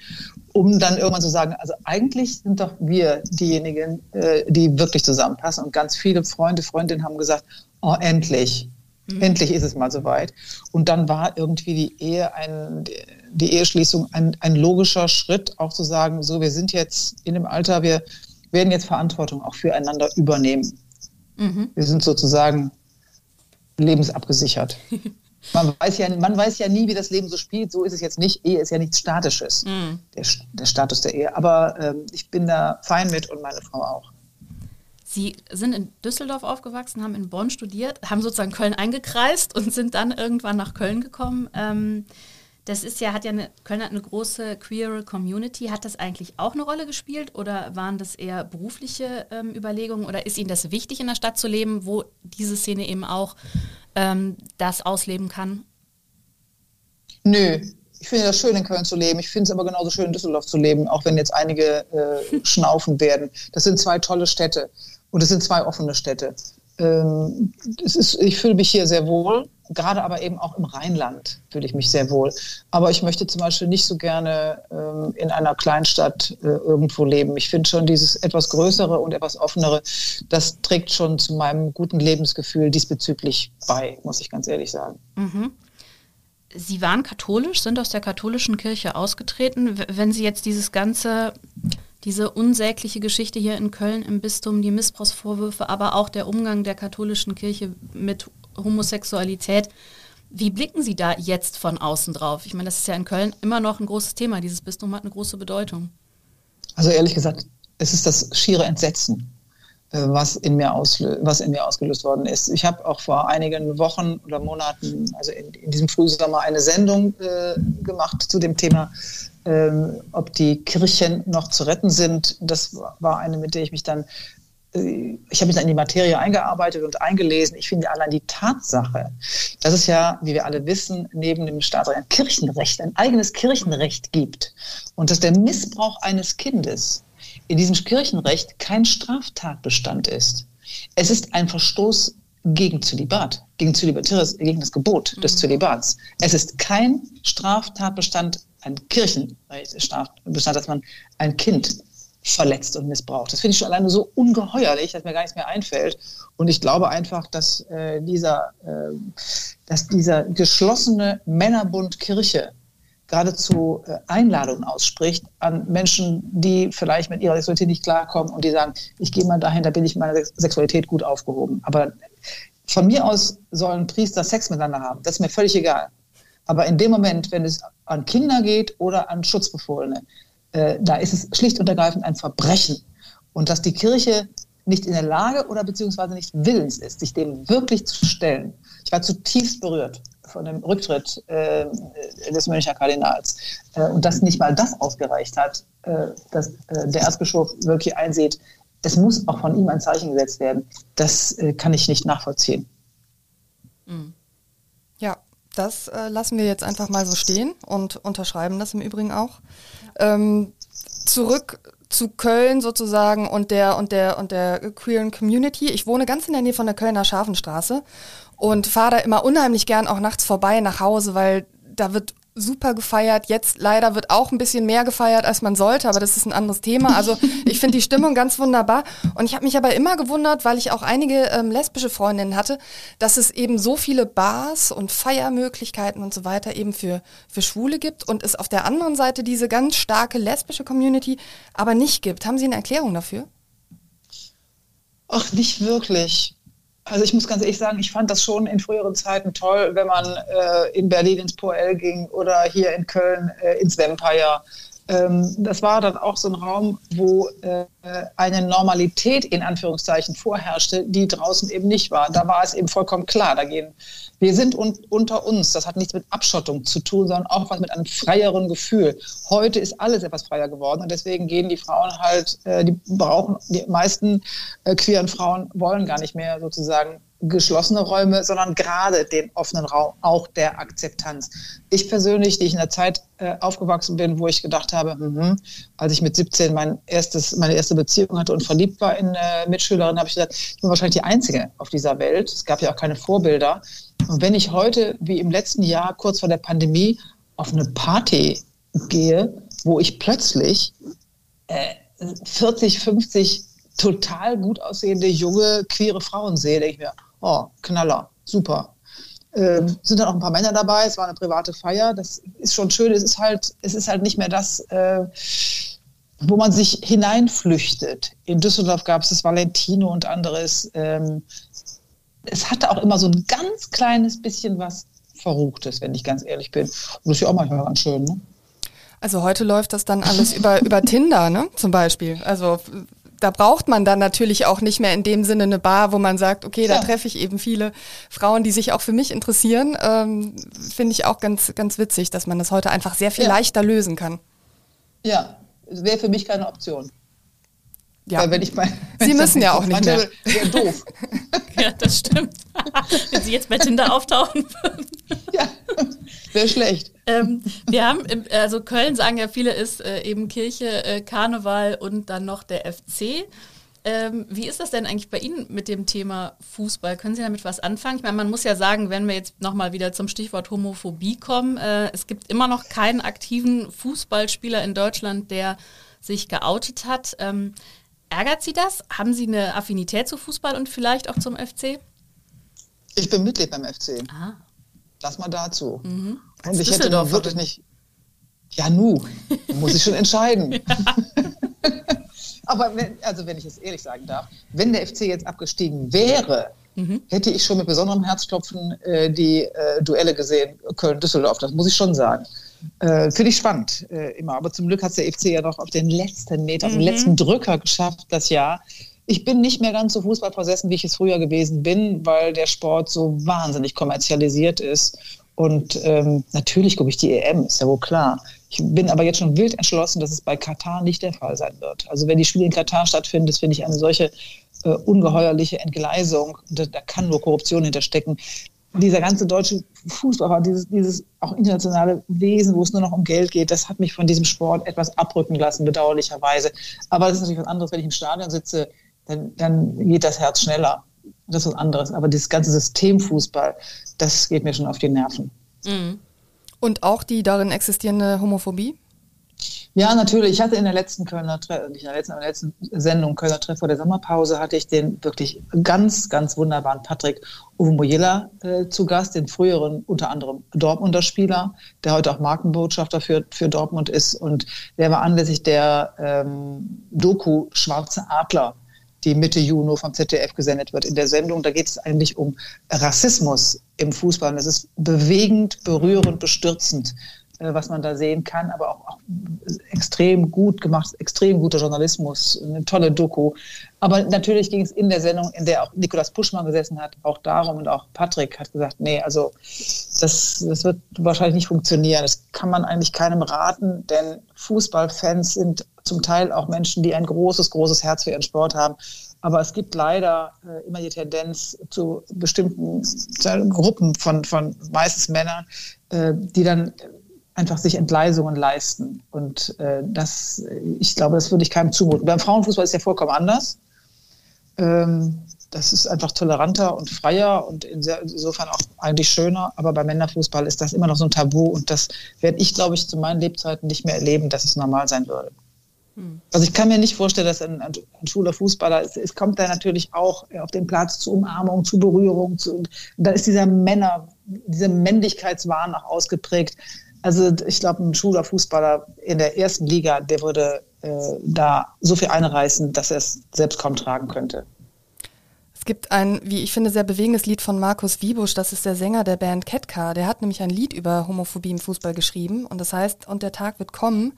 um dann irgendwann zu sagen, also eigentlich sind doch wir diejenigen, äh, die wirklich zusammenpassen. Und ganz viele Freunde, Freundinnen haben gesagt, oh, endlich Mhm. Endlich ist es mal soweit. Und dann war irgendwie die Ehe ein, die Eheschließung ein, ein logischer Schritt, auch zu sagen, so, wir sind jetzt in dem Alter, wir werden jetzt Verantwortung auch füreinander übernehmen. Mhm. Wir sind sozusagen lebensabgesichert. Man weiß, ja, man weiß ja nie, wie das Leben so spielt. So ist es jetzt nicht. Ehe ist ja nichts Statisches, mhm. der, der, Status der Ehe. Aber ähm, ich bin da fein mit und meine Frau auch. Sie sind in Düsseldorf aufgewachsen, haben in Bonn studiert, haben sozusagen Köln eingekreist und sind dann irgendwann nach Köln gekommen. Ähm, das ist ja, hat ja eine, Köln hat eine große queere Community. Hat das eigentlich auch eine Rolle gespielt oder waren das eher berufliche ähm, Überlegungen oder ist Ihnen das wichtig, in der Stadt zu leben, wo diese Szene eben auch ähm, das ausleben kann? Nö, ich finde das schön, in Köln zu leben. Ich finde es aber genauso schön, in Düsseldorf zu leben, auch wenn jetzt einige äh, schnaufen werden. Das sind zwei tolle Städte. Und es sind zwei offene Städte. Ähm, es ist, ich fühle mich hier sehr wohl, gerade aber eben auch im Rheinland fühle ich mich sehr wohl. Aber ich möchte zum Beispiel nicht so gerne ähm, in einer Kleinstadt äh, irgendwo leben. Ich finde schon dieses etwas größere und etwas offenere, das trägt schon zu meinem guten Lebensgefühl diesbezüglich bei, muss ich ganz ehrlich sagen. Mhm. Sie waren katholisch, sind aus der katholischen Kirche ausgetreten. Wenn Sie jetzt dieses ganze diese unsägliche Geschichte hier in Köln im Bistum, die Missbrauchsvorwürfe, aber auch der Umgang der katholischen Kirche mit Homosexualität. Wie blicken Sie da jetzt von außen drauf? Ich meine, das ist ja in Köln immer noch ein großes Thema. Dieses Bistum hat eine große Bedeutung. Also ehrlich gesagt, es ist das schiere Entsetzen, äh, was in mir, was in mir ausgelöst worden ist. Ich habe auch vor einigen Wochen oder Monaten, also in, in diesem Frühsommer, eine Sendung äh, gemacht zu dem Thema ähm, ob die Kirchen noch zu retten sind. Das war eine, mit der ich mich dann, ich habe mich dann in die Materie eingearbeitet und eingelesen. Ich finde allein die Tatsache, dass es ja, wie wir alle wissen, neben dem Staatsrecht ein Kirchenrecht, ein eigenes Kirchenrecht gibt und dass der Missbrauch eines Kindes in diesem Kirchenrecht kein Straftatbestand ist. Es ist ein Verstoß gegen Zölibat, gegen, gegen das Gebot des mhm. Zölibats. Es ist kein Straftatbestand ein Kirchenbestand, dass man ein Kind verletzt und missbraucht. Das finde ich schon alleine so ungeheuerlich, dass mir gar nichts mehr einfällt. Und ich glaube einfach, dass äh, dieser, äh, dass dieser geschlossene Männerbund Kirche geradezu äh, Einladungen ausspricht an Menschen, die vielleicht mit ihrer Sexualität nicht klarkommen und die sagen, ich gehe mal dahin, da bin ich mit meiner Sexualität gut aufgehoben. Aber von mir aus sollen Priester Sex miteinander haben. Das ist mir völlig egal. Aber in dem Moment, wenn es an Kinder geht oder an Schutzbefohlene, äh, da ist es schlicht und ergreifend ein Verbrechen. Und dass die Kirche nicht in der Lage oder beziehungsweise nicht willens ist, sich dem wirklich zu stellen. Ich war zutiefst berührt von dem Rücktritt äh, des Münchner Kardinals äh, und dass nicht mal das ausgereicht hat, äh, dass äh, der Erzbischof wirklich einsieht, es muss auch von ihm ein Zeichen gesetzt werden. Das äh, kann ich nicht nachvollziehen. Mhm. Das äh, lassen wir jetzt einfach mal so stehen und unterschreiben das im Übrigen auch. Ähm, zurück zu Köln sozusagen und der und der und der queeren Community. Ich wohne ganz in der Nähe von der Kölner Schafenstraße und fahre da immer unheimlich gern auch nachts vorbei nach Hause, weil da wird super gefeiert. Jetzt leider wird auch ein bisschen mehr gefeiert, als man sollte, aber das ist ein anderes Thema. Also ich finde die Stimmung ganz wunderbar. Und ich habe mich aber immer gewundert, weil ich auch einige ähm, lesbische Freundinnen hatte, dass es eben so viele Bars und Feiermöglichkeiten und so weiter eben für, für Schwule gibt und es auf der anderen Seite diese ganz starke lesbische Community aber nicht gibt. Haben Sie eine Erklärung dafür? Ach, nicht wirklich. Also ich muss ganz ehrlich sagen, ich fand das schon in früheren Zeiten toll, wenn man äh, in Berlin ins Poel ging oder hier in Köln äh, ins Vampire. Ähm, das war dann auch so ein Raum, wo äh, eine Normalität in Anführungszeichen vorherrschte, die draußen eben nicht war. Da war es eben vollkommen klar, da gehen wir sind un unter uns. Das hat nichts mit Abschottung zu tun, sondern auch was mit einem freieren Gefühl. Heute ist alles etwas freier geworden und deswegen gehen die Frauen halt, äh, die brauchen, die meisten äh, queeren Frauen wollen gar nicht mehr sozusagen geschlossene Räume, sondern gerade den offenen Raum, auch der Akzeptanz. Ich persönlich, die ich in der Zeit äh, aufgewachsen bin, wo ich gedacht habe, mh, als ich mit 17 mein erstes, meine erste Beziehung hatte und verliebt war in äh, Mitschülerin, habe ich gesagt, ich bin wahrscheinlich die Einzige auf dieser Welt. Es gab ja auch keine Vorbilder. Und wenn ich heute, wie im letzten Jahr, kurz vor der Pandemie, auf eine Party gehe, wo ich plötzlich äh, 40, 50 total gut aussehende, junge, queere Frauen sehe, denke ich mir, oh, Knaller, super. Ähm, sind dann auch ein paar Männer dabei, es war eine private Feier, das ist schon schön, es ist halt, es ist halt nicht mehr das, äh, wo man sich hineinflüchtet. In Düsseldorf gab es das Valentino und anderes. Ähm, es hatte auch immer so ein ganz kleines bisschen was Verruchtes, wenn ich ganz ehrlich bin. Und das ist ja auch manchmal ganz schön, ne? Also heute läuft das dann alles über, über Tinder, ne? Zum Beispiel. Also da braucht man dann natürlich auch nicht mehr in dem Sinne eine Bar, wo man sagt, okay, da ja. treffe ich eben viele Frauen, die sich auch für mich interessieren. Ähm, Finde ich auch ganz, ganz witzig, dass man das heute einfach sehr viel ja. leichter lösen kann. Ja, wäre für mich keine Option. Ja. Weil wenn ich mein, Sie müssen ja auch nicht mehr. Wäre doof. ja, das stimmt. wenn Sie jetzt bei Tinder auftauchen würden. ja, wäre schlecht. Ähm, wir haben, im, also Köln sagen ja viele, ist äh, eben Kirche, äh, Karneval und dann noch der FC. Ähm, wie ist das denn eigentlich bei Ihnen mit dem Thema Fußball? Können Sie damit was anfangen? Ich meine, man muss ja sagen, wenn wir jetzt nochmal wieder zum Stichwort Homophobie kommen, äh, es gibt immer noch keinen aktiven Fußballspieler in Deutschland, der sich geoutet hat. Ähm, Ärgert Sie das? Haben Sie eine Affinität zu Fußball und vielleicht auch zum FC? Ich bin Mitglied beim FC. Ah. Das mal dazu. Mhm. Und ich hätte doch wirklich nicht. Ja, nu, muss ich schon entscheiden. ja. Aber wenn, also wenn ich es ehrlich sagen darf, wenn der FC jetzt abgestiegen wäre, mhm. hätte ich schon mit besonderem Herzklopfen äh, die äh, Duelle gesehen, Köln-Düsseldorf. Das muss ich schon sagen. Äh, Finde ich spannend äh, immer. Aber zum Glück hat der FC ja noch auf den letzten Meter, mhm. den letzten Drücker geschafft, das Jahr. Ich bin nicht mehr ganz so fußballversessen, wie ich es früher gewesen bin, weil der Sport so wahnsinnig kommerzialisiert ist. Und ähm, natürlich gucke ich die EM, ist ja wohl klar. Ich bin aber jetzt schon wild entschlossen, dass es bei Katar nicht der Fall sein wird. Also wenn die Spiele in Katar stattfinden, das finde ich eine solche äh, ungeheuerliche Entgleisung. Da, da kann nur Korruption hinterstecken dieser ganze deutsche Fußball, dieses, dieses auch internationale Wesen, wo es nur noch um Geld geht, das hat mich von diesem Sport etwas abrücken lassen, bedauerlicherweise. Aber das ist natürlich was anderes, wenn ich im Stadion sitze, dann, dann geht das Herz schneller. Das ist was anderes. Aber dieses ganze System Fußball, das geht mir schon auf die Nerven. Mhm. Und auch die darin existierende Homophobie? Ja, natürlich. Ich hatte in der letzten Kölner Treff, nicht in der letzten, in der letzten Sendung Kölner Treff vor der Sommerpause, hatte ich den wirklich ganz, ganz wunderbaren Patrick Uvumojela äh, zu Gast, den früheren unter anderem Dortmunder Spieler, der heute auch Markenbotschafter für, für Dortmund ist. Und der war anlässlich der ähm, Doku Schwarze Adler, die Mitte Juni vom ZDF gesendet wird in der Sendung. Da geht es eigentlich um Rassismus im Fußball. Und es ist bewegend, berührend, bestürzend, äh, was man da sehen kann, aber auch, auch extrem gut gemacht, extrem guter Journalismus, eine tolle Doku. Aber natürlich ging es in der Sendung, in der auch Nikolaus Puschmann gesessen hat, auch darum und auch Patrick hat gesagt, nee, also das, das wird wahrscheinlich nicht funktionieren. Das kann man eigentlich keinem raten, denn Fußballfans sind zum Teil auch Menschen, die ein großes, großes Herz für ihren Sport haben. Aber es gibt leider äh, immer die Tendenz zu bestimmten Gruppen von, von meistens Männern, äh, die dann einfach sich Entgleisungen leisten. Und äh, das, ich glaube, das würde ich keinem zumuten. Beim Frauenfußball ist ja vollkommen anders. Ähm, das ist einfach toleranter und freier und insofern auch eigentlich schöner. Aber beim Männerfußball ist das immer noch so ein Tabu und das werde ich, glaube ich, zu meinen Lebzeiten nicht mehr erleben, dass es normal sein würde. Also ich kann mir nicht vorstellen, dass ein, ein, schwuler Fußballer, es, es, kommt da natürlich auch auf den Platz zu Umarmung, zu Berührung, zu, da ist dieser Männer, dieser Männlichkeitswahn auch ausgeprägt. Also ich glaube, ein schwuler Fußballer in der ersten Liga, der würde äh, da so viel einreißen, dass er es selbst kaum tragen könnte. Es gibt ein, wie ich finde, sehr bewegendes Lied von Markus Wiebusch, das ist der Sänger der Band Ketka. Der hat nämlich ein Lied über Homophobie im Fußball geschrieben und das heißt, und der Tag wird kommen.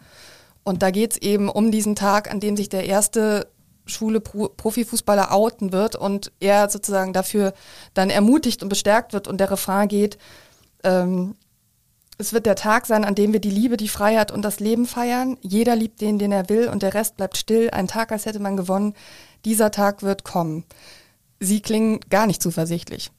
Und da geht es eben um diesen Tag, an dem sich der erste schwule Pro Profifußballer outen wird und er sozusagen dafür dann ermutigt und bestärkt wird und der Refrain geht, ähm, es wird der Tag sein, an dem wir die Liebe, die Freiheit und das Leben feiern. Jeder liebt den, den er will und der Rest bleibt still. Ein Tag, als hätte man gewonnen. Dieser Tag wird kommen. Sie klingen gar nicht zuversichtlich.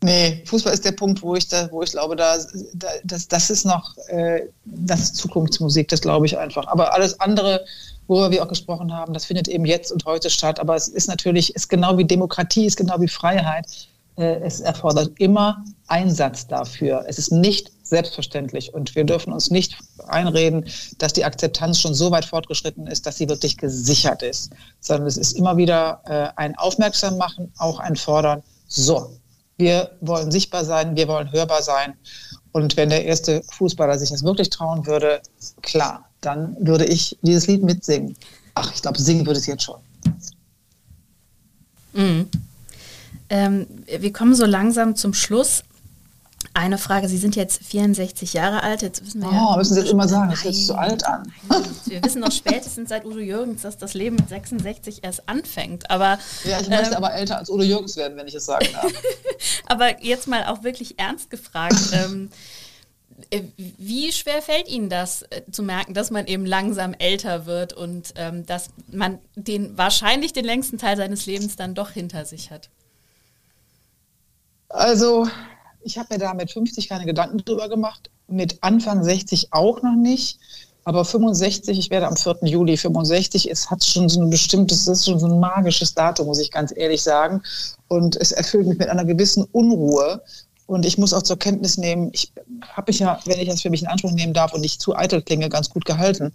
Nee, Fußball ist der Punkt, wo ich da, wo ich glaube, da, da das, das ist noch, äh, das ist Zukunftsmusik, das glaube ich einfach. Aber alles andere, worüber wir auch gesprochen haben, das findet eben jetzt und heute statt. Aber es ist natürlich, ist genau wie Demokratie, ist genau wie Freiheit. Äh, es erfordert immer Einsatz dafür. Es ist nicht selbstverständlich. Und wir dürfen uns nicht einreden, dass die Akzeptanz schon so weit fortgeschritten ist, dass sie wirklich gesichert ist, sondern es ist immer wieder äh, ein Aufmerksam machen, auch ein Fordern. So, wir wollen sichtbar sein, wir wollen hörbar sein. Und wenn der erste Fußballer sich das wirklich trauen würde, klar, dann würde ich dieses Lied mitsingen. Ach, ich glaube, singen würde es jetzt schon. Mhm. Ähm, wir kommen so langsam zum Schluss. Eine Frage, Sie sind jetzt 64 Jahre alt, jetzt wissen wir oh, ja... müssen Sie jetzt immer sagen, das hört sich so alt an. Nein, wir wissen noch spätestens seit Udo Jürgens, dass das Leben mit 66 erst anfängt, aber... Ja, ich möchte ähm, aber älter als Udo Jürgens werden, wenn ich es sagen darf. aber jetzt mal auch wirklich ernst gefragt, ähm, äh, wie schwer fällt Ihnen das äh, zu merken, dass man eben langsam älter wird und ähm, dass man den wahrscheinlich den längsten Teil seines Lebens dann doch hinter sich hat? Also ich habe mir da mit 50 keine Gedanken drüber gemacht, mit Anfang 60 auch noch nicht. Aber 65, ich werde am 4. Juli 65, es hat schon so ein bestimmtes, es ist schon so ein magisches Datum, muss ich ganz ehrlich sagen. Und es erfüllt mich mit einer gewissen Unruhe. Und ich muss auch zur Kenntnis nehmen, ich habe mich ja, wenn ich das für mich in Anspruch nehmen darf und nicht zu eitel klinge, ganz gut gehalten.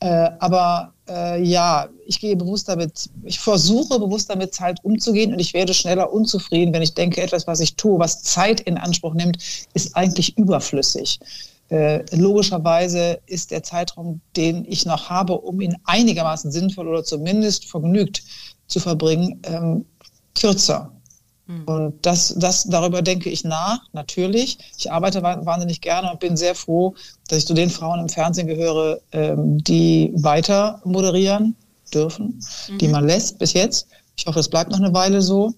Äh, aber äh, ja, ich gehe bewusst damit, ich versuche bewusst damit Zeit umzugehen und ich werde schneller unzufrieden, wenn ich denke, etwas, was ich tue, was Zeit in Anspruch nimmt, ist eigentlich überflüssig. Äh, logischerweise ist der Zeitraum, den ich noch habe, um ihn einigermaßen sinnvoll oder zumindest vergnügt zu verbringen, ähm, kürzer. Hm. Und das, das, darüber denke ich nach, natürlich. Ich arbeite wahnsinnig gerne und bin sehr froh, dass ich zu den Frauen im Fernsehen gehöre, ähm, die weiter moderieren dürfen, mhm. die man lässt bis jetzt. Ich hoffe, es bleibt noch eine Weile so.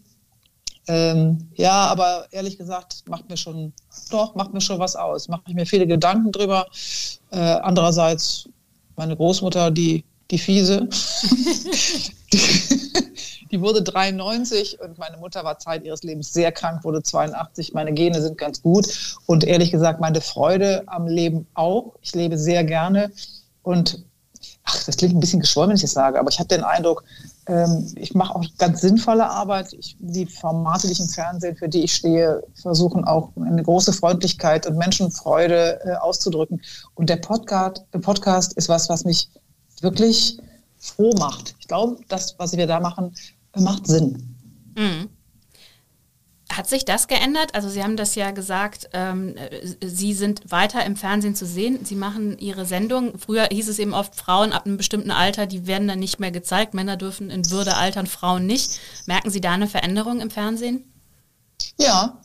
Ähm, ja, aber ehrlich gesagt, macht mir schon, doch, macht mir schon was aus. Mache ich mir viele Gedanken drüber. Äh, andererseits, meine Großmutter, die, die Fiese, die, die wurde 93 und meine Mutter war Zeit ihres Lebens sehr krank, wurde 82. Meine Gene sind ganz gut und ehrlich gesagt meine Freude am Leben auch. Ich lebe sehr gerne und ach, das klingt ein bisschen geschwollen, wenn ich das sage, aber ich habe den Eindruck, ähm, ich mache auch ganz sinnvolle Arbeit. Ich, die Formate, die ich im Fernsehen, für die ich stehe, versuchen auch eine große Freundlichkeit und Menschenfreude äh, auszudrücken. Und der Podcast, der Podcast ist was, was mich wirklich froh macht. Ich glaube, das, was wir da machen, macht Sinn. Mhm. Hat sich das geändert? Also Sie haben das ja gesagt, ähm, Sie sind weiter im Fernsehen zu sehen. Sie machen Ihre Sendung. Früher hieß es eben oft, Frauen ab einem bestimmten Alter, die werden dann nicht mehr gezeigt. Männer dürfen in Würde altern, Frauen nicht. Merken Sie da eine Veränderung im Fernsehen? Ja,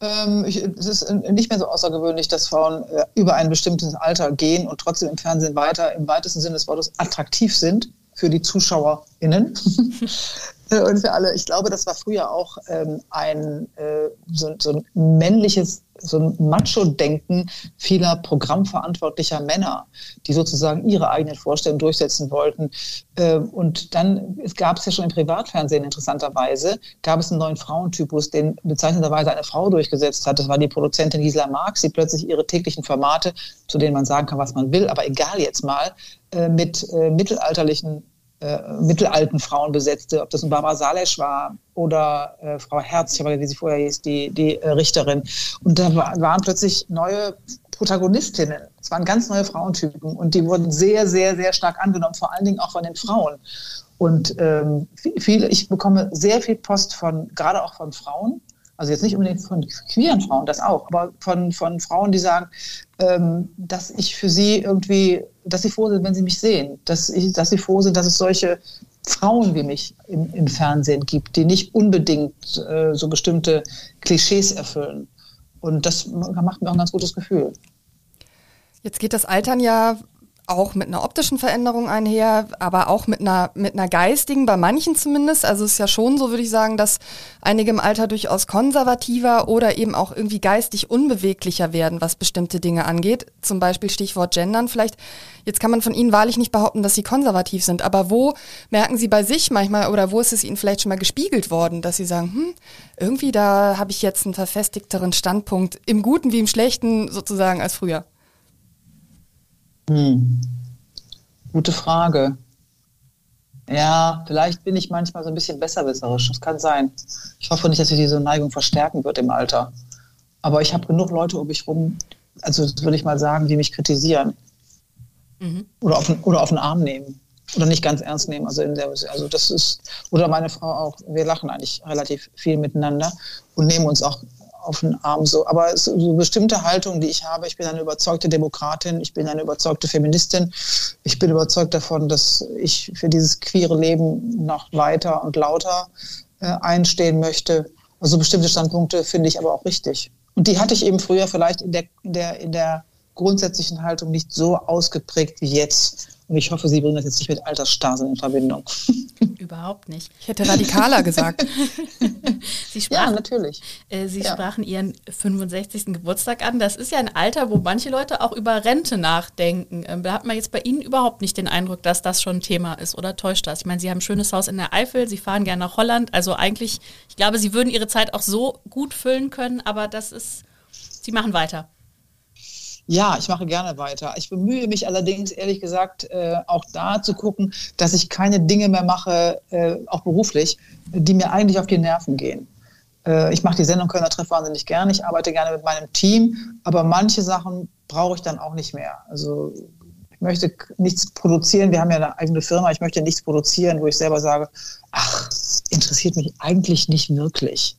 Ähm, ich, es ist nicht mehr so außergewöhnlich, dass Frauen äh, über ein bestimmtes Alter gehen und trotzdem im Fernsehen weiter im weitesten Sinne des Wortes attraktiv sind für die ZuschauerInnen. und für alle. Ich glaube, das war früher auch ähm, ein, äh, so, so ein männliches, so ein Macho-Denken vieler programmverantwortlicher Männer, die sozusagen ihre eigenen Vorstellungen durchsetzen wollten. Äh, und dann gab es ja schon im Privatfernsehen interessanterweise, gab es einen neuen Frauentypus, den bezeichnenderweise eine Frau durchgesetzt hat. Das war die Produzentin Gisela Marx, die plötzlich ihre täglichen Formate, zu denen man sagen kann, was man will, aber egal jetzt mal, äh, mit äh, mittelalterlichen äh, mittelalten Frauen besetzte, ob das ein Barbara Salesch war oder äh, Frau Herz, ich habe wie sie vorher hieß, die, die äh, Richterin. Und da war, waren plötzlich neue Protagonistinnen. Es waren ganz neue Frauentypen und die wurden sehr, sehr, sehr stark angenommen, vor allen Dingen auch von den Frauen. Und ähm, viele, ich bekomme sehr viel Post von, gerade auch von Frauen, also jetzt nicht unbedingt von queeren Frauen, das auch, aber von, von Frauen, die sagen, ähm, dass ich für sie irgendwie, dass sie froh sind, wenn sie mich sehen, dass, ich, dass sie froh sind, dass es solche Frauen wie mich im, im Fernsehen gibt, die nicht unbedingt äh, so bestimmte Klischees erfüllen. Und das macht mir auch ein ganz gutes Gefühl. Jetzt geht das Altern ja auch mit einer optischen Veränderung einher, aber auch mit einer, mit einer geistigen, bei manchen zumindest. Also es ist ja schon so, würde ich sagen, dass einige im Alter durchaus konservativer oder eben auch irgendwie geistig unbeweglicher werden, was bestimmte Dinge angeht. Zum Beispiel Stichwort Gendern vielleicht. Jetzt kann man von Ihnen wahrlich nicht behaupten, dass Sie konservativ sind, aber wo merken Sie bei sich manchmal oder wo ist es Ihnen vielleicht schon mal gespiegelt worden, dass Sie sagen, hm, irgendwie da habe ich jetzt einen verfestigteren Standpunkt, im Guten wie im Schlechten sozusagen als früher? Hm. Gute Frage. Ja, vielleicht bin ich manchmal so ein bisschen besserwisserisch. Das kann sein. Ich hoffe nicht, dass sich diese Neigung verstärken wird im Alter. Aber ich habe genug Leute um mich rum, also würde ich mal sagen, die mich kritisieren. Mhm. Oder, auf, oder auf den Arm nehmen. Oder nicht ganz ernst nehmen. Also, der, also das ist, oder meine Frau auch. Wir lachen eigentlich relativ viel miteinander und nehmen uns auch auf den Arm so. Aber so, so bestimmte Haltungen, die ich habe, ich bin eine überzeugte Demokratin, ich bin eine überzeugte Feministin, ich bin überzeugt davon, dass ich für dieses queere Leben noch weiter und lauter äh, einstehen möchte. Also bestimmte Standpunkte finde ich aber auch richtig. Und die hatte ich eben früher vielleicht in der, in der, in der grundsätzlichen Haltung nicht so ausgeprägt wie jetzt. Und ich hoffe, Sie bringen das jetzt nicht mit Altersstarrsinn in Verbindung. Überhaupt nicht. Ich hätte radikaler gesagt. Sie sprachen, ja, natürlich. Äh, Sie ja. sprachen Ihren 65. Geburtstag an. Das ist ja ein Alter, wo manche Leute auch über Rente nachdenken. Ähm, da hat man jetzt bei Ihnen überhaupt nicht den Eindruck, dass das schon ein Thema ist oder täuscht das? Ich meine, Sie haben ein schönes Haus in der Eifel, Sie fahren gerne nach Holland. Also eigentlich, ich glaube, Sie würden Ihre Zeit auch so gut füllen können, aber das ist, Sie machen weiter. Ja, ich mache gerne weiter. Ich bemühe mich allerdings, ehrlich gesagt, äh, auch da zu gucken, dass ich keine Dinge mehr mache, äh, auch beruflich, die mir eigentlich auf die Nerven gehen. Äh, ich mache die Sendung Kölner Treff wahnsinnig gerne. Ich arbeite gerne mit meinem Team, aber manche Sachen brauche ich dann auch nicht mehr. Also ich möchte nichts produzieren. Wir haben ja eine eigene Firma. Ich möchte nichts produzieren, wo ich selber sage, ach, interessiert mich eigentlich nicht wirklich.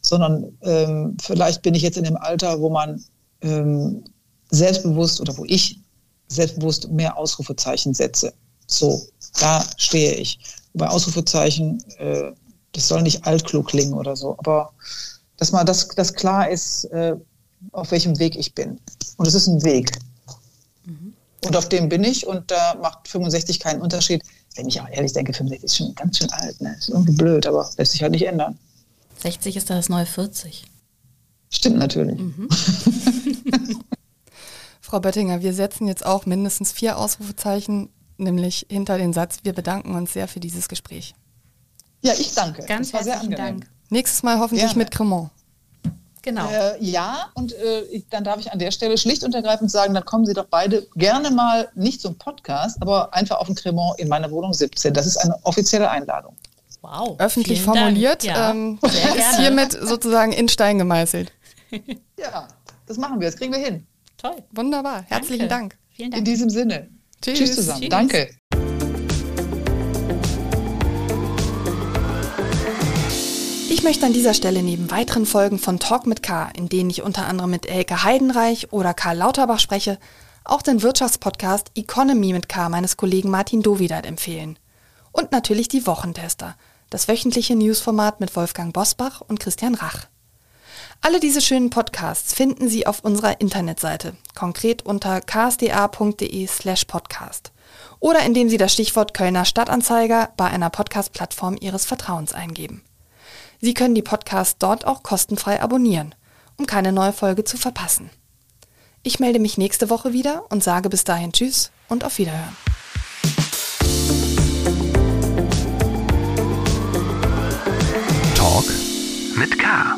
Sondern ähm, vielleicht bin ich jetzt in dem Alter, wo man ähm, selbstbewusst oder wo ich selbstbewusst mehr Ausrufezeichen setze. So, da stehe ich. Bei Ausrufezeichen, äh, das soll nicht altklug klingen oder so, aber dass mal das, das klar ist, äh, auf welchem Weg ich bin. Und es ist ein Weg. Mhm. Und auf dem bin ich und da macht 65 keinen Unterschied. Wenn ich auch ehrlich denke, 65 ist schon ganz schön alt. Ne? Ist irgendwie blöd, aber lässt sich halt nicht ändern. 60 ist da das neue 40. Stimmt natürlich. Mhm. Frau Böttinger, wir setzen jetzt auch mindestens vier Ausrufezeichen, nämlich hinter den Satz, wir bedanken uns sehr für dieses Gespräch. Ja, ich danke. Ganz herzlichen Dank. Nächstes Mal hoffentlich Gerne. mit Cremant. Genau. Äh, ja, und äh, ich, dann darf ich an der Stelle schlicht und ergreifend sagen, dann kommen Sie doch beide gerne mal nicht zum Podcast, aber einfach auf den Cremant in meiner Wohnung 17. Das ist eine offizielle Einladung. Wow. Öffentlich formuliert. Ja, ähm, ist hiermit sozusagen in Stein gemeißelt. ja, das machen wir. Das kriegen wir hin. Toll. Wunderbar. Herzlichen Dank. Vielen Dank. In diesem Sinne. Tschüss, Tschüss zusammen. Tschüss. Danke. Ich möchte an dieser Stelle neben weiteren Folgen von Talk mit K, in denen ich unter anderem mit Elke Heidenreich oder Karl Lauterbach spreche, auch den Wirtschaftspodcast Economy mit K meines Kollegen Martin Dovidat empfehlen. Und natürlich die Wochentester, das wöchentliche Newsformat mit Wolfgang Bosbach und Christian Rach. Alle diese schönen Podcasts finden Sie auf unserer Internetseite, konkret unter ksda.de slash podcast oder indem Sie das Stichwort Kölner Stadtanzeiger bei einer Podcast-Plattform Ihres Vertrauens eingeben. Sie können die Podcasts dort auch kostenfrei abonnieren, um keine neue Folge zu verpassen. Ich melde mich nächste Woche wieder und sage bis dahin Tschüss und auf Wiederhören. Talk mit K.